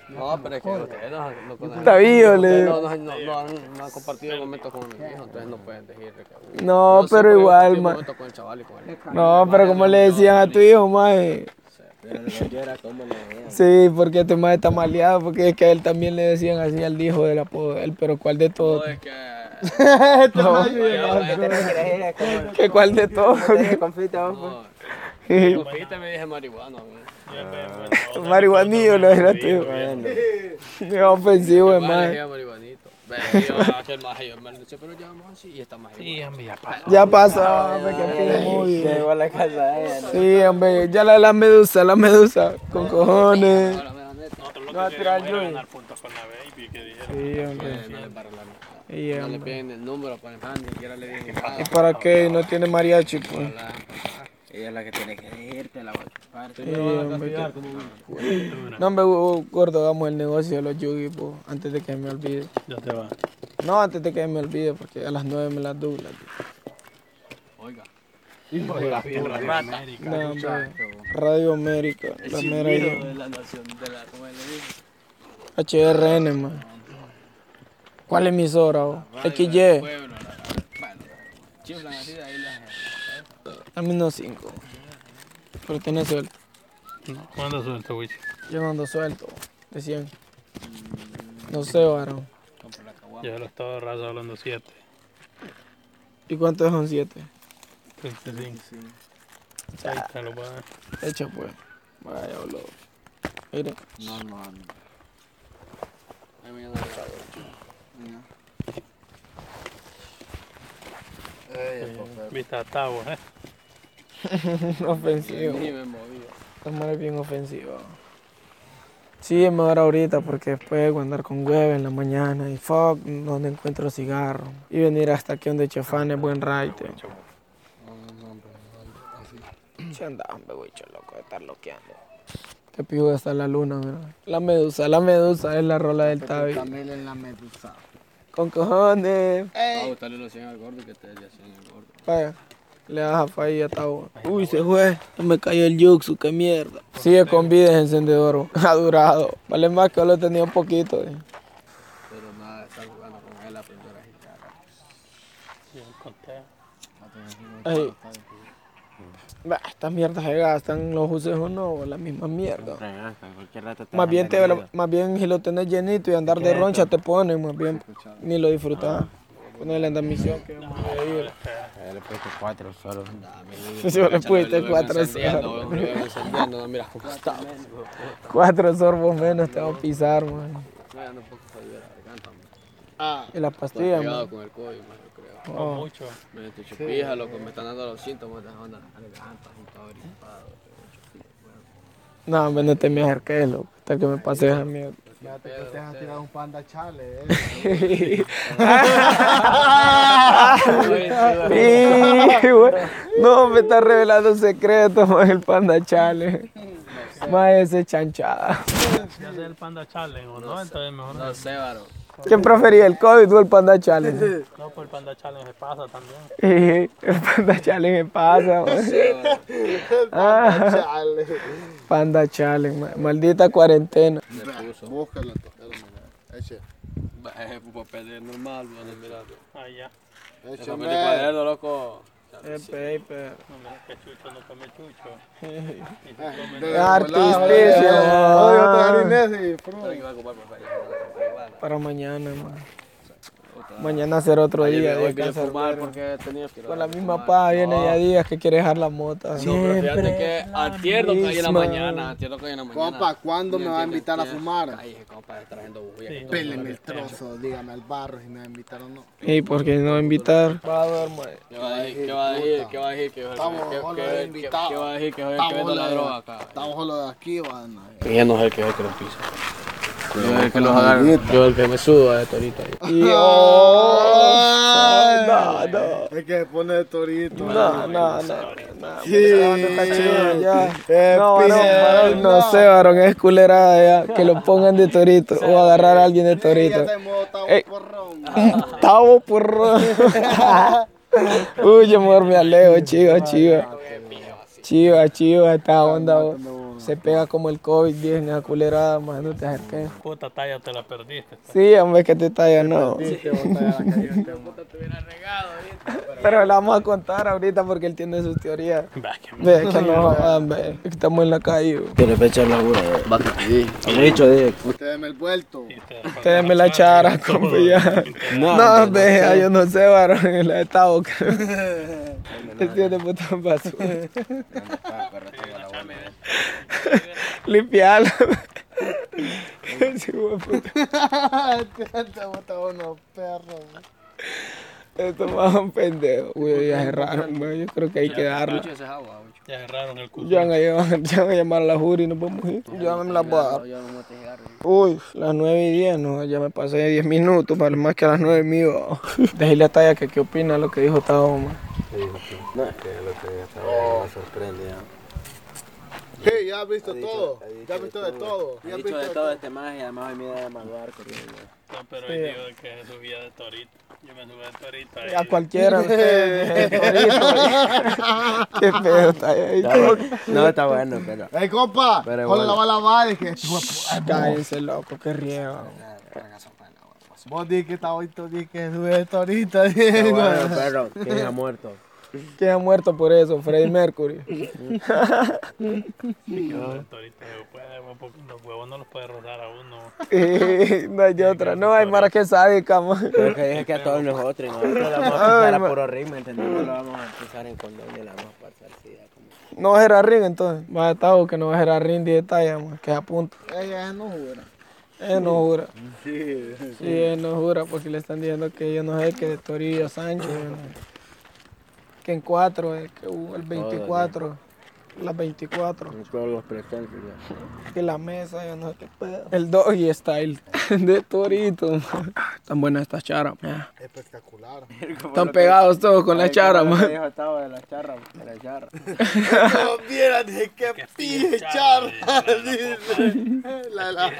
No, pero es que ustedes no, no conocen. Está vivo, le Ustedes digo. no, no, han, compartido momentos con mi hijo, entonces no pueden decir que. No, pero igual, compartí ma. momentos con el chaval y con él. No, pero como le decían a tu hijo, mae. Como. Sí, porque este mae está maleado, porque es que a él también le decían así al hijo del apodo de él, pero ¿cuál de todos? No, es que. No, ¿Que cuál de pues. No, confite me dije marihuana. Marihuanillo lo era tío. Es ofensivo, hermano. así y esta maje. Sí, hombre, ya pasó. Ya pasó, hombre, que pide muy bien. Llegó a la casa de ella. ¿no? Sí, hombre, ya la, la medusa, la medusa, con cojones. Nosotros lo No, que ganar puntos con la baby que dijeron. Sí, hombre. No le la piden el número para entrar, ni siquiera le digan nada. ¿Y para qué? No tiene mariachi, pues. Ella es la que tiene que irte, la voy a chupar. Sí, No, hombre, uh, gordo, hagamos el negocio de los yugi, pues, antes de que me olvide. Ya te va. No, antes de que me olvide, porque a las nueve me las doblan. Oiga. Oiga, bien, Radio América. No, hombre, Radio América, la mera Hijo de la nación, de la, ¿cómo le? HRN, man. ¿Cuál emisora? oh? XY, Pueblo, la- Bueno, chiflan así de ahí las. al menos 5. Pero tiene suelto. No, ¿Cuándo suelto, Wichi? Yo no ando suelto, de 100. No sé, varón. Yo lo estaba raso hablando 7. ¿Y cuántos son 7? 35. Ahí te lo voy a dar. Hecho, pues. Vaya, boludo. Mire. No, no, no. Ay, mañana el sábado, A Tavo, eh. ofensivo. Ni me movía. Esta madre es bien ofensiva. Sí, es mejor ahorita porque después voy a andar con hueve en la mañana y fuck, donde encuentro cigarro. Y venir hasta aquí donde Chefán es buen raite. Se anda, hombre, bicho, loco, de estar loqueando. Qué pijo está la luna, mira. La medusa, la medusa es la rola del Tabi. Camila en la medusa. Con cojones. Va a gustarle los 100 al gordo y que te dé 100 al gordo. Vaya, le das a ahí a Tabo. Uy, se fue. Me cayó el yuxu, qué mierda. Sigue con vida ese encendedor. Ha durado. Vale más que lo tenía un poquito. eh. Pero nada, estar jugando con él, aprender a girar. Yo conté. Ey. Bah, estas mierdas se gastan, los uses o no, la misma mierda. Cualquier rato te Más bien, te, más bien si lo tenés llenito y andar de roncha te ponen, más bien. Ni lo disfrutas. Ponerle en la misión que vamos a ir. Eh, Le puse cuatro solo. Si le pusiste cuatro sorbos. Cuatro sorbos menos te va a pisar, man. Ah, Y la pastilla, Cuidado man. con el COVID, man. Oh. Mucho. Me chupija, loco, me están dando los síntomas de onda. No, hombre, no te me acerques, loco. Hasta que me pase esa mierda. fíjate que te has tirado un panda chale, eh. Sí, no, me está revelando un secreto, más el panda chale. Más ese chanchada. Ya sé el Panda Challenge o no, entonces mejor No sé, varón. ¿Quién prefería, el COVID o el panda challenge? No, pues el Panda Challenge se pasa también. Sí, el panda challenge me pasa, güey. Ah, Chale. panda challenge, ma- maldita cuarentena. Mira. Eche. Es un papel normal, man, mira. Ah, ya. De cuaderno, loco. El paper. No, mira que chucho no come chucho. Eh, Artisticio. volado, eh. Oye, otro harinés y fruta. Tengo que ir a comprar papel. igual. Para mañana, Mañana será otro Ayer día. me- hoy vine a descansar, fumar pero porque tenía Con la misma paja viene ya días que quiere dejar la mota. No, pero fíjate que antier no caí en la mañana, en la mañana. Compa, ¿cuándo me va a invitar a fumar? Cállese, compa, trayendo. Sí. que lo el que- trozo, dígame al barro si me va a invitar o no. ¿Y por qué no invitar? Va a ver, mae. ¿Qué va a decir? ¿Qué va a decir? ¿Qué va a decir? ¿Qué va a Estamos decir? ¿Qué- qué- qué-. ¿Qué va a decir? Que que Estamos droga de- aquí, van. Ya no el que es el que los pisa. Yo el que los agarra. Yo el que me suba de torito ahí. Y oh, no, no. Es que pone de torito. No, no, no. no. Sí. Está chido, ya. Eh, No, varón, pisa, varón, no sé, varón, es culerada ya. Que lo pongan de torito o agarrar a alguien de torito. Tabo Ey. porrón. Tavo porro. Uy, yo mejor me alejo, chiva, chiva. Chiva, chiva, esta onda. Se pega como el COVID, bien, a culerada, más no te acerques. Puta talla te la perdiste. Sí, hombre, que te ya no. Viste, vos te la caíste, mo. Pero le vamos a contar ahorita porque él tiene sus teorías. Que Ve que no, hombre, que estamos en la calle. güey. Tiene fecha de laburo. Sí. El dicho de. Usted me el vuelto. Ustedes me la chara, compa, ya. No, ve, ya yo no sé, varón, en la de Tavo. Este de puta basura. Limpiarla. Sí. Te bota unos perros. Esto más un pendejo. Uy, ya cerraron, güey. Yo creo que hay que es agua, bicho. Ya cerraron el culo. Ya van a llamar, ya van a, llamar a la jury y nos vamos a ir. Ya me la voy a dar. No. Uy, las 9 y 10, no, ya me pasé 10 minutos, para más que a las 9 mío. Dejé a Talla que qué opina lo que dijo Tavo, man. No, es que lo que estaba me sorprende ya. Sí, ya has visto Ha dicho- todo. ha dicho Ya has visto de todo. Ya He has visto de todo este más y además hoy me da de maluar corriendo. No, pero hoy digo que se subía de torito. Yo me subí de torito ahí. A cualquiera de ustedes, Qué pedo está ahí. No, está bueno, pero. ¡Ey, compa! Pero Ponle igual. la bala va que... Cállense, loco, qué riego. Vos di que está hoy di que sube de torito. Bueno, perro. ¿Quién ha muerto? ¿Quién ha muerto por eso? Freddie Mercury. Los huevos no los puede rodar a uno. no hay otra. No, hay mara que sádica, man. Pero que dije que a todos nosotros, nosotros le vamos a pisar a puro ritmo, ¿entendés? No lo vamos a pisar en condón y le vamos a pasar. Como... No va a ser a ring entonces. Va a estar que no va a ser a ring de talla, man, que es a punto. Ella no jura. Él no jura. Sí. Sí, él no jura porque le están diciendo que yo no sé que de Torillo Sánchez. ¿no? Que en cuatro, eh, que hubo el 24. Las 24. Todos los presentes. Que la mesa, yo no sé qué pedo. El doggy style de Torito. Están buenas estas charas. man. Espectacular. Están pegados todos con la chara, man. Dijo estaba de la charra, de la charra. No vieran de qué pije charla. dice. La, la.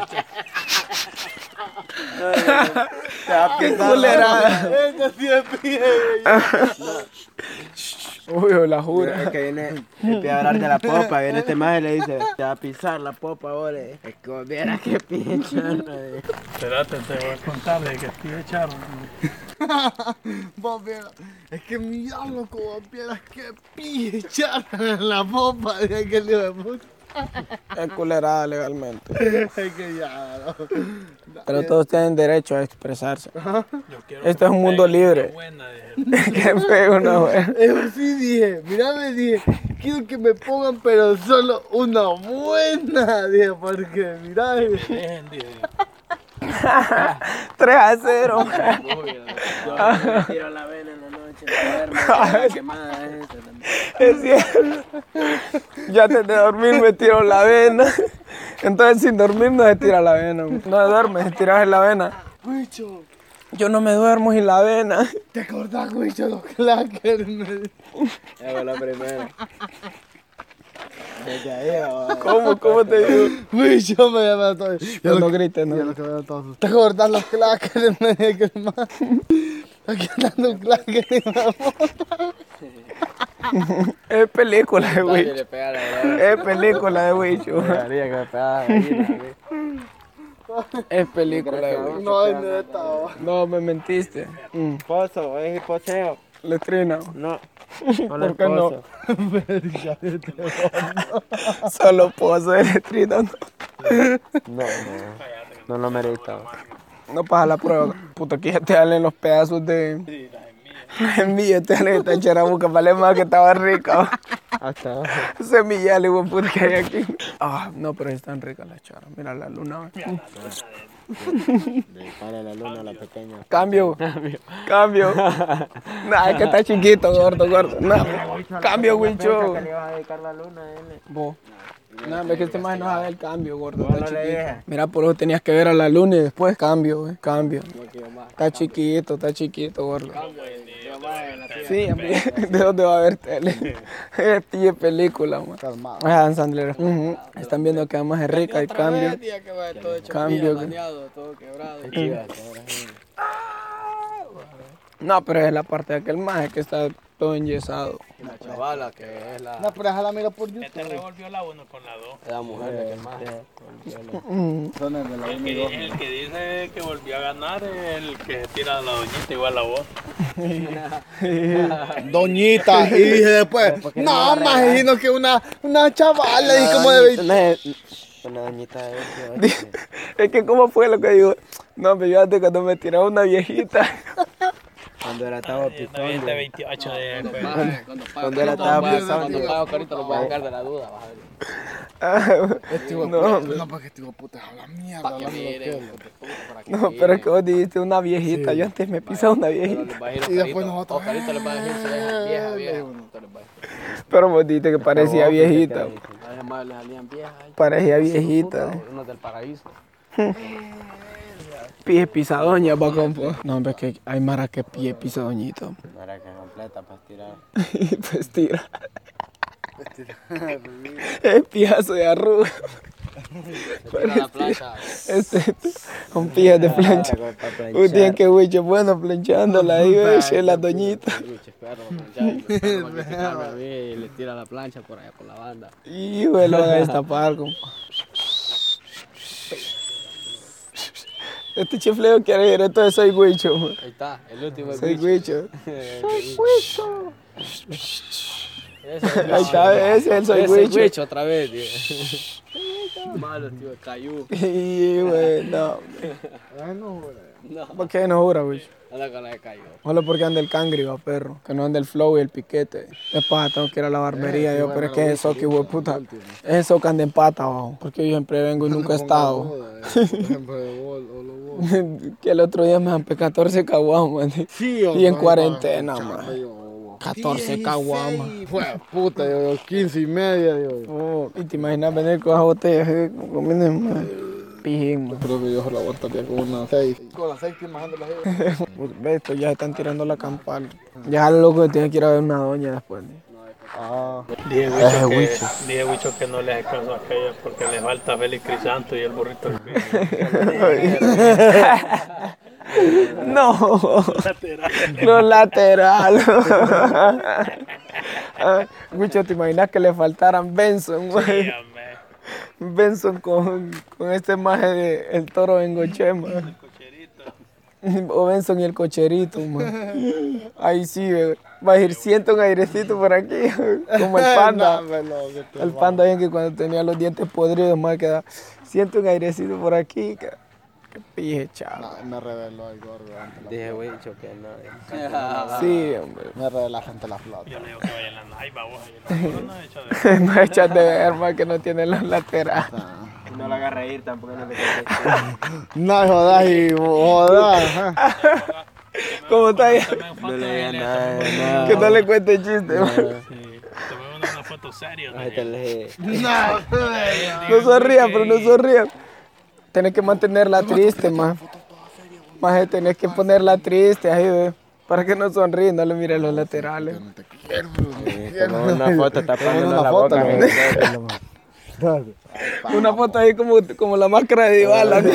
Qué culerada. Esta sí es pije. Uy, la jura. Es que viene, empieza a hablar de la popa, viene este maje y le dice, te va a pisar la popa ahora. Es que vos vieras qué pinche charra. eh. Espérate, te voy a contar de que. Vos vieras. Es que mira, loco, vos vieras pije charla en la popa de aquel hijo de puta. Es culerada legalmente. Es que ya, no. Pero todos tienen derecho a expresarse. Esto es un que mundo pegue libre. una buena. Qué feo, no, güey. Eso sí dije, mira, me dije, quiero que me pongan, pero solo una buena, dije, porque mira, dije, Dejen, dije. 3 a 0. Yo me tiro la vena en la noche, quemada también. Es cierto. Yo antes de dormir me tiro la vena. Entonces sin dormir no se tira la vena. güey. No duermes, se tiras la vena. Yo no me duermo sin la vena. ¿te acordás, Wicho, los clackers? Me- Hago la primera. ¿Cómo, cómo te digo? Wicho, me llama todo. No, no grites, Ya no. lo que veo todos. ¿Te acordás los clackers? Me dije que más. Aquí andando un clacker y una moto. Es película la verdad. Es película de Wicho. Me daría que me pegara la gallina, güey. Es película de Wicho. No, es neta, va. No, me mentiste. Mm. Esposo, es poseo. Letrina. No. ¿Por qué no? Solo pozo de letrina. No, No, no. No lo merita. no pasa la prueba. Puto, aquí ya te salen los pedazos de. Semilla, te salen esta charabuca. Vale más que estaba rica. Hasta Semillales, güey, puto, que hay aquí. Ah, no, pero están ricas las charas. Mira la luna. Para la luna a la pequeña. Cambio. Cambio. Nah, es que está chiquito, gordo, gordo. Nah, cambio, Wicho. que le ibas a dedicar la luna a él. Vos. No, es que este más no sabe el cambio, gordo. Está chiquito. Mira, por eso tenías que ver a la luna y después cambio, güey. Cambio. Está chiquito, está chiquito, gordo. Tía. Sí, ¿de dónde va a ver tele? Es pille película, man. Calmado. Ah, Adam Sandler. Ujú. Están viendo que además es rica y cambio. que va todo hecho Cambio. dañado, todo quebrado. No, pero es la parte de aquel maje que está todo enyesado. La chavala que es la, No, pero déjala mira por Te YouTube. revolvió la con la la mujer de que más. Mm. Son el la El que, el que dice que volvió a ganar es el que tira a la doñita igual a vos. Doñita. Y dije después, no, imagino que una, una chavala y como de 20. Una doñita de Es que, ¿cómo fue lo que digo? No, me fíjate cuando me tiraba una viejita. Cuando era pisando. de 28 de Cuando era estaba pisando. Cuando pago carito lo voy a sacar de la duda. vas a ver. No, No, porque este puta habla mierda. no, pero es que vos dijiste una viejita. Yo antes me pisaba una viejita. Y después nosotros, Oscarito le va a decir vieja, vieja. Pero vos dijiste que parecía viejita. Parecía viejita. Unos del paraíso. Pie pisadoña, pa' compa. No, hombre, es que hay mara que pie pisadoñito. Que completa para estirar. Y pues tira. Es piazo de arruga. Tira la plancha. Este, con pies de plancha. Para. Un día que huiche bueno planchándola ahí, huiche la doñita. Y le tira la plancha por allá por la banda. Y lo a destapar, compa. Este chifleo quiere ir, entonces soy huicho. Ahí está, el último es Soy huicho. Ese es el Ahí está, ese es el soy Ese huicho. huicho otra vez, tío. Malo, tío, cayó. Y, güey, no. No. ¿Por qué no jura, güey? Anda con la que cayó. Solo porque anda el cangri, va, perro. Que no anda el flow y el piquete. Es paja, tengo que ir a la barbería, yo, pero es que es eso que, puta. Es eso que anda en pata, abajo. Porque yo siempre vengo y nunca he estado. que el otro día me dan 14 caguamas, man. Y en cuarentena, man. 14 caguamas. Fue puta, yo, 15 y media, yo. Oh, y te imaginas venir con esa botella así, comiendo, man. Pijín, man. Creo que yo la aguantaría con una 6. Con la 6 bajando la jeva. Ve, esto ya están tirando la campana. Ya lo loco que tiene que ir a ver una doña después. Ah. Dije, Wicho, que, Wicho. dije Wicho que no le hace caso a aquella porque le falta Félix Crisanto y el burrito del No. Los laterales. Mucho, ¿te imaginas que le faltaran Benson, güey? Benson con, con este maje de El Toro Bengochema. O Benson y el cocherito, man. Ahí sí. Va a ir, siento un airecito por aquí, como el panda. No, El panda bien que cuando tenía los dientes podridos, más queda. Siento un airecito por aquí. Que, que pije, chavo. No, me reveló el gordo Dije, güey, que no. Sí, hombre. Me reveló ante la flota. Yo le digo que vaya en la naiva, vos. no de- echas de ver, más que no tiene los laterales. No lo hagas reír tampoco, no le No jodas y jodas. ¿Cómo está ahí? No le digas nada. Que no le cuente chiste, man. Una foto seria. ¿no? No, No sonría, pero no sonría. Tenés que mantenerla triste, más. Más tenés que ponerla triste ahí, ve. Para que no sonríe, no le mires los laterales. Una foto tapando una la foto, boca. Una foto ahí como, como la máscara de Dybala. ¿no?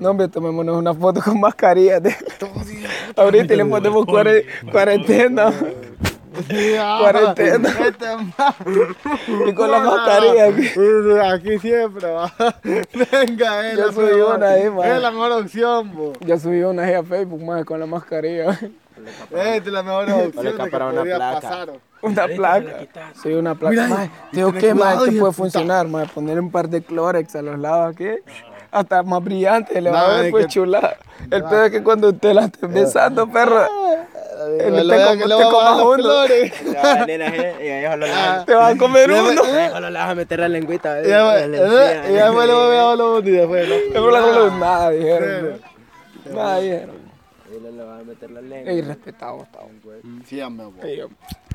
No, hombre, tomémonos una foto con mascarilla. de- Ahorita le ponemos cuare- cuarentena. Cuarentena. Y con la mascarilla. aquí. Aquí siempre va. Venga, es Yo la subí una ahí, man. Es la mejor opción, bo. Yo subí una ahí a Facebook, más con la mascarilla. Esta es la mejor opción que una placa. pasar. Una placa. Sí, una placa. Mira, Mae, digo que más hijo puede funcionar, mae, poner un par de Clorex a los lados aquí. Hasta más brillante, le va a ver es pues que- chula. El pedo es que cuando usted la esté besando, perro, Lo te, a- te comas uno, vas comer uno. le vas a meter la lengüita. Y voy a dar los y después. Nada, dijeron. Nada, dijeron. Y le vas a meter la lengua. Ey, respetado, estaba. Sí, ya me voy. Ey,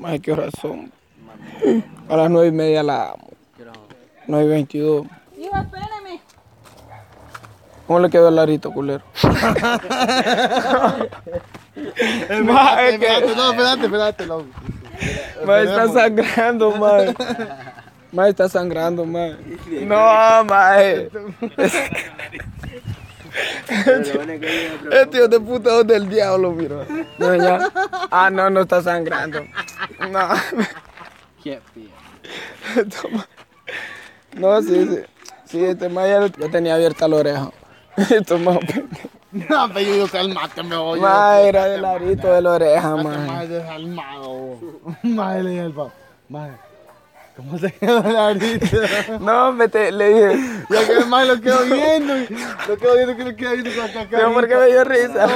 Más qué horas son. A las nueve y media la amo. Nueve y veintidós. Hijo, espérame. ¿Cómo le quedó el larito, culero? Ma, es que- Espérate, no, espérate, espérate, loco. Ma, está sangrando, ma. Ma, está sangrando, ma. No, ma. eh. Este hijo de puta es del diablo, mira. No, ya. Ah, no, no está sangrando. No. Toma. No, sí, sí. Sí, este ma ya, ya tenía abierta la oreja. Esto más No, pero yo digo, cálmate, me voy. Ma, era del larito de la oreja, Más ma. desalmado. Más le dije al papá. Más. ¿Cómo se quedó el arito? No, me te- le dije. Ya que más lo quedo viendo. Lo quedo viendo que lo quedo viendo con acá. Pero ¿por qué me dio risa?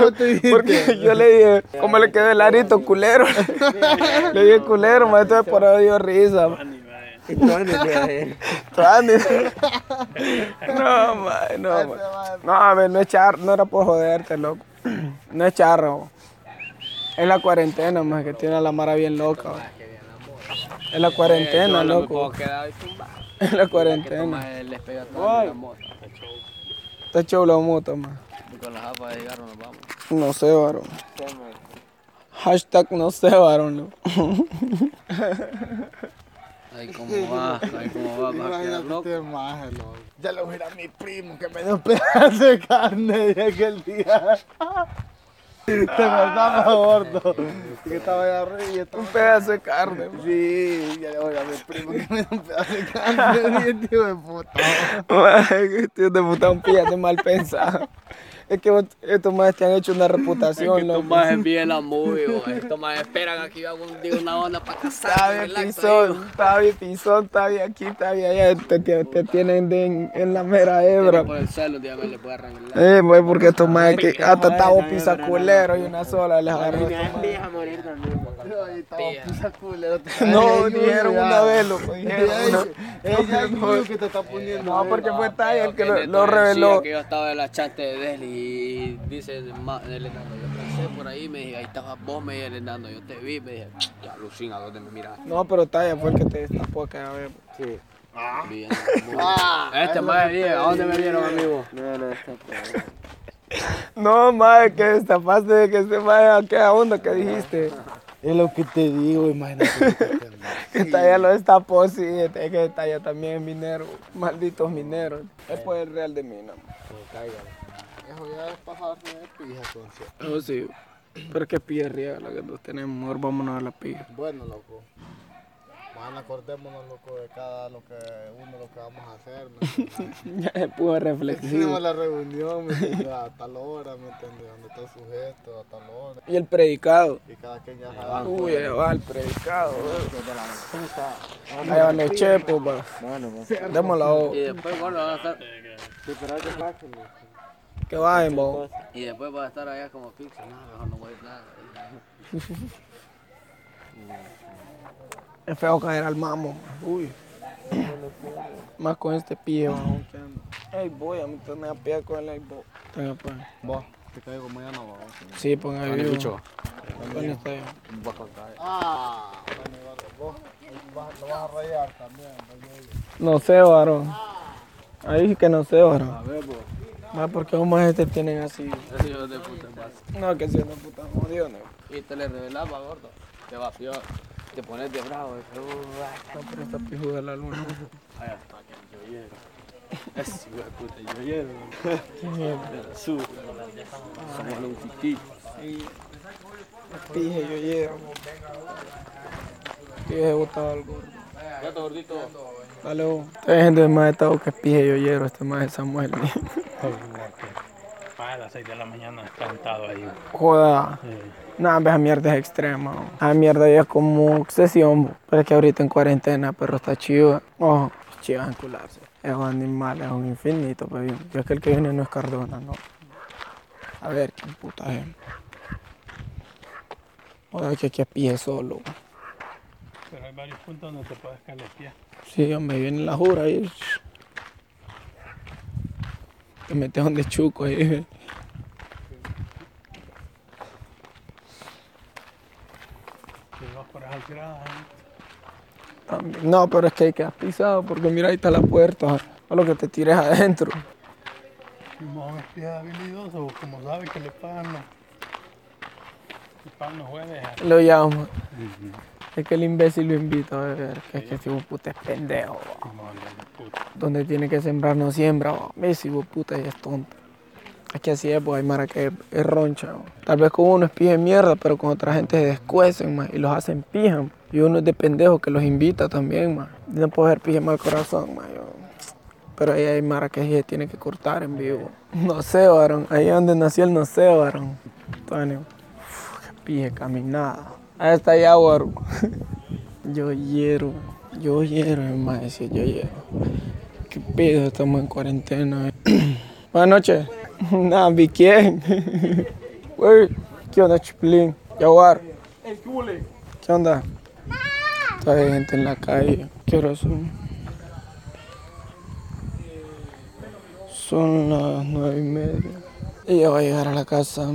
Porque yo le dije, ¿cómo le quedó el arito, culero? Le dije culero, ma, entonces por eso dio risa. No, ma, no, ma. No, a ver, no es charro, no era por joderte, loco. No es charro. Es la cuarentena, más que tiene a la mara bien loca. ma. Es la cuarentena, loco. Es la cuarentena. Moto. Está chulo la moto, ma. Y con las japas de cigarro nos vamos. No sé, varón. Hashtag no sé, varón. Ahí como va, ahí como va, va a quedar loco. Imagínate más, loco. Ya lo era mi primo que me dio un pedazo de carne de aquel día. Te faltaba gordo. Que estaba allá arriba y estaba... Un pedazo de carne. Sí, ya le voy a mi primo que me dio un pedazo de carne de tío de puta. Tío de puta, un pillate mal pensado. Es que estos más te han hecho una reputación, Estos loco. más envíen la movie. Estos más esperan aquí algún día una onda para casar. Bien pisón, bien pisón, bien aquí, bien allá. Te, te- te tienen de en, en la mera hebra. Por el celo, dígame, le puede arreglar. Eh, pues porque estos más que hasta estaba pisa culero y una sola les agarró. a morir también. No, dijeron una vez, loco. Dijeron Ella es el que te está poniendo. No, porque fue Taya el que lo, reveló. que yo estaba en la chante de Deli y dice el enano, yo pasé por ahí, me dije, ahí estabas vos, me dije el enano, yo te vi, me dije, ya Lucina, ¿dónde me miras? No, pero Taya fue el que te destapó aquella vez. Sí. este más bien, ¿a dónde me vieron, amigo? No, no. No, madre, que destapaste de que se vaya aquella onda que dijiste. Es lo que te digo, imagínate. Que Taya lo destapó, sí. Es que Taya también es minero. Malditos mineros. Es por el real de mina. Eso ya es pasarse de pija, entonces. Eso sí. Pero es que pilla riega la que nos tenemos. Mejor vámonos a la pija. Bueno, loco. Bueno, acordémonos, loco, de cada lo que uno lo que vamos a hacer. ¿me ya se pudo Hicimos reflexivo. la reunión, ¿me entiendes? A tal hora, ¿me entiendes? Donde está el sujeto, a tal hora. Y el predicado. Y cada quien ya sabe. Uy, ahí va el predicado. Ahí van el chepo, pa. Bueno, pues. Démosla o- Y después, bueno, van a estar, Sí, pero que pase, ¿no? Que bajen, bo. y después va a estar allá como pizza, no, mejor no voy a ir nada. Es feo caer al mamo. man. Uy. Más con este pie, anda. Ey, voy a meterme a pie con el iPod. Tenga, pues. Vos, te caigo mañana, vamos. Sí, ponga ahí. Vivo. bicho. ¿Dónde está yo? Voy a contar. Ah, vos vas- lo vas a rayar también. No sé, varón. Ahí sí que no sé, A varón. ver, vos. Más porque un este tienen así. Ese hijo de puta más. No, que si no puta jodido, no. Y te le revelaba, gordo. Te va peor. Te pones de bravo. y, uh, No, pero esta pijuda de la luna. Ahí está, que yo hielo. Ese hijo de puta, yo. Del azul. Somos un tití. Pije, yo llevo. Pije, botado al gordo. Ya está gordito. Vos. Hay gente de más estado que pije, yo llevo. Este más es Samuel. A las 6 de la mañana cantado ahí. Joda. Nah, esa mierda es extrema. Esa mierda ya es como obsesión. Pero es que ahorita en cuarentena, pero está chido. Ojo, chido a encularse. Es un animal, es un infinito. Pero yo es que el que viene no es Cardona, no. A ver, qué puta es. Joder, que aquí es pie solo. Pero hay varios puntos donde te puedes pies. Sí, hombre, viene la jura ahí. Te metes donde chuco ahí. No, pero es que hay que pisado porque mira, ahí está la puerta. A lo que te tires adentro. Un espía habilidoso, como sabe que le pagan los... Le pagan los jueves. Lo llama. Es que el imbécil lo invita a beber. Que es que si vos puta es pendejo. Donde tiene que sembrar no siembra. bo. Ve si vos puta y es tonto. Es que así es, pues hay mara que es, roncha. bo. Tal vez con uno es pije de mierda, pero con otra gente se descuecen más y los hacen pija. Y uno es de pendejo que los invita también, más. No puedo ser pije mal corazón, más. Pero ahí hay mara que se tiene que cortar en vivo. No sé, varón. Ahí es donde nació el no sé, varón. Antonio. Uf, qué pije caminada. Ahí está ya, varón. Yo hiero. Yo hiero, más decía yo hiero. ¿Qué pedo? Estamos en cuarentena. Buenas noches. ¿vi quién? Güey, ¿qué onda, Chipilín? Jaguar. ¿Qué onda? Todavía hay gente en la calle. ¿Qué horas son? Son las nueve y media. Y ya va a llegar a la casa.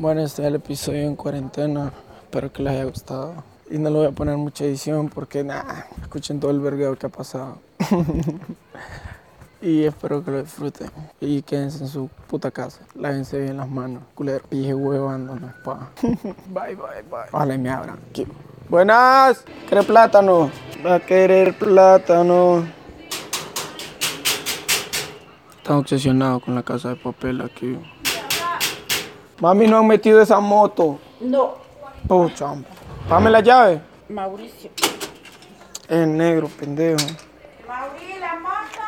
Bueno, este es el episodio en cuarentena. Espero que les haya gustado. Y no le voy a poner mucha edición porque, nada, escuchen todo el vergueo que ha pasado. y espero que lo disfruten. Y quédense en su puta casa. Lávense bien las manos. Culero. Pije huevando, no es pa. bye, bye, bye. Ojalá y me abran. Aquí. Buenas. ¿Quiere plátano? Va a querer plátano. Están obsesionados con la casa de papel aquí. Mami, no han metido esa moto. No, Pucha. Dame la llave. Mauricio. Es negro, pendejo. Mauricio, la moto.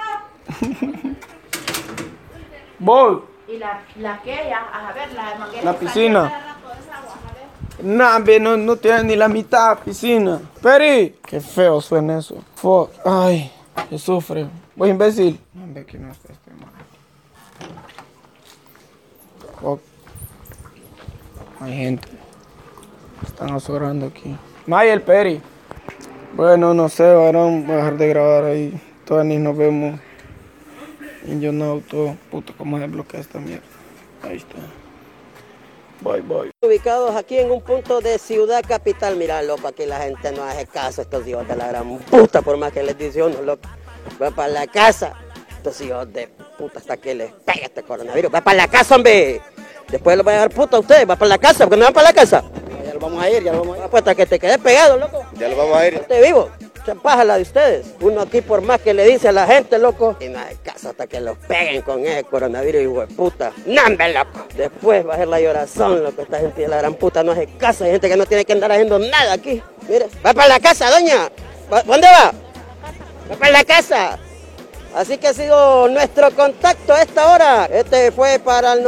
Voy. Y la, la que ella, a ver, la. La piscina. Nah, no, no tiene ni la mitad piscina. Peri, qué feo suena eso. Fuck, ay, que sufre. Voy imbécil. No, que no está este. Fuck. Hay gente. Están azorando aquí. Maya, el Peri. Bueno, no sé, varón, voy a dejar de grabar ahí. Ni nos vemos. Y yo no auto. Puta, ¿cómo se bloquea esta mierda? Ahí está. Bye, bye. Ubicados aquí en un punto de ciudad capital, mira, loco, aquí la gente no hace caso, estos hijos de la gran puta, por más que les dice uno, loco. Va para la casa, estos hijos de puta, hasta que les pegue este coronavirus. Va para la casa, hombre. Después los va a dejar puta a ustedes, va para la casa, porque no van para la casa. Ya lo vamos a ir, ya lo vamos a ir. Pues hasta que te quedes pegado, loco. Ya lo vamos a ir. Te vivo. Chapaja la de ustedes. Uno aquí por más que le dice a la gente, loco, y no hay caso hasta que los peguen con ese coronavirus, hijo de puta. ¡Nambe, loco! Después va a ser la llorazón, loco. Esta gente de la gran puta no hace caso. Hay gente que no tiene que andar haciendo nada aquí. Mire, va para la casa, doña. ¿Va- ¿Dónde va? Va para la casa. Así que ha sido nuestro contacto a esta hora. Este fue para el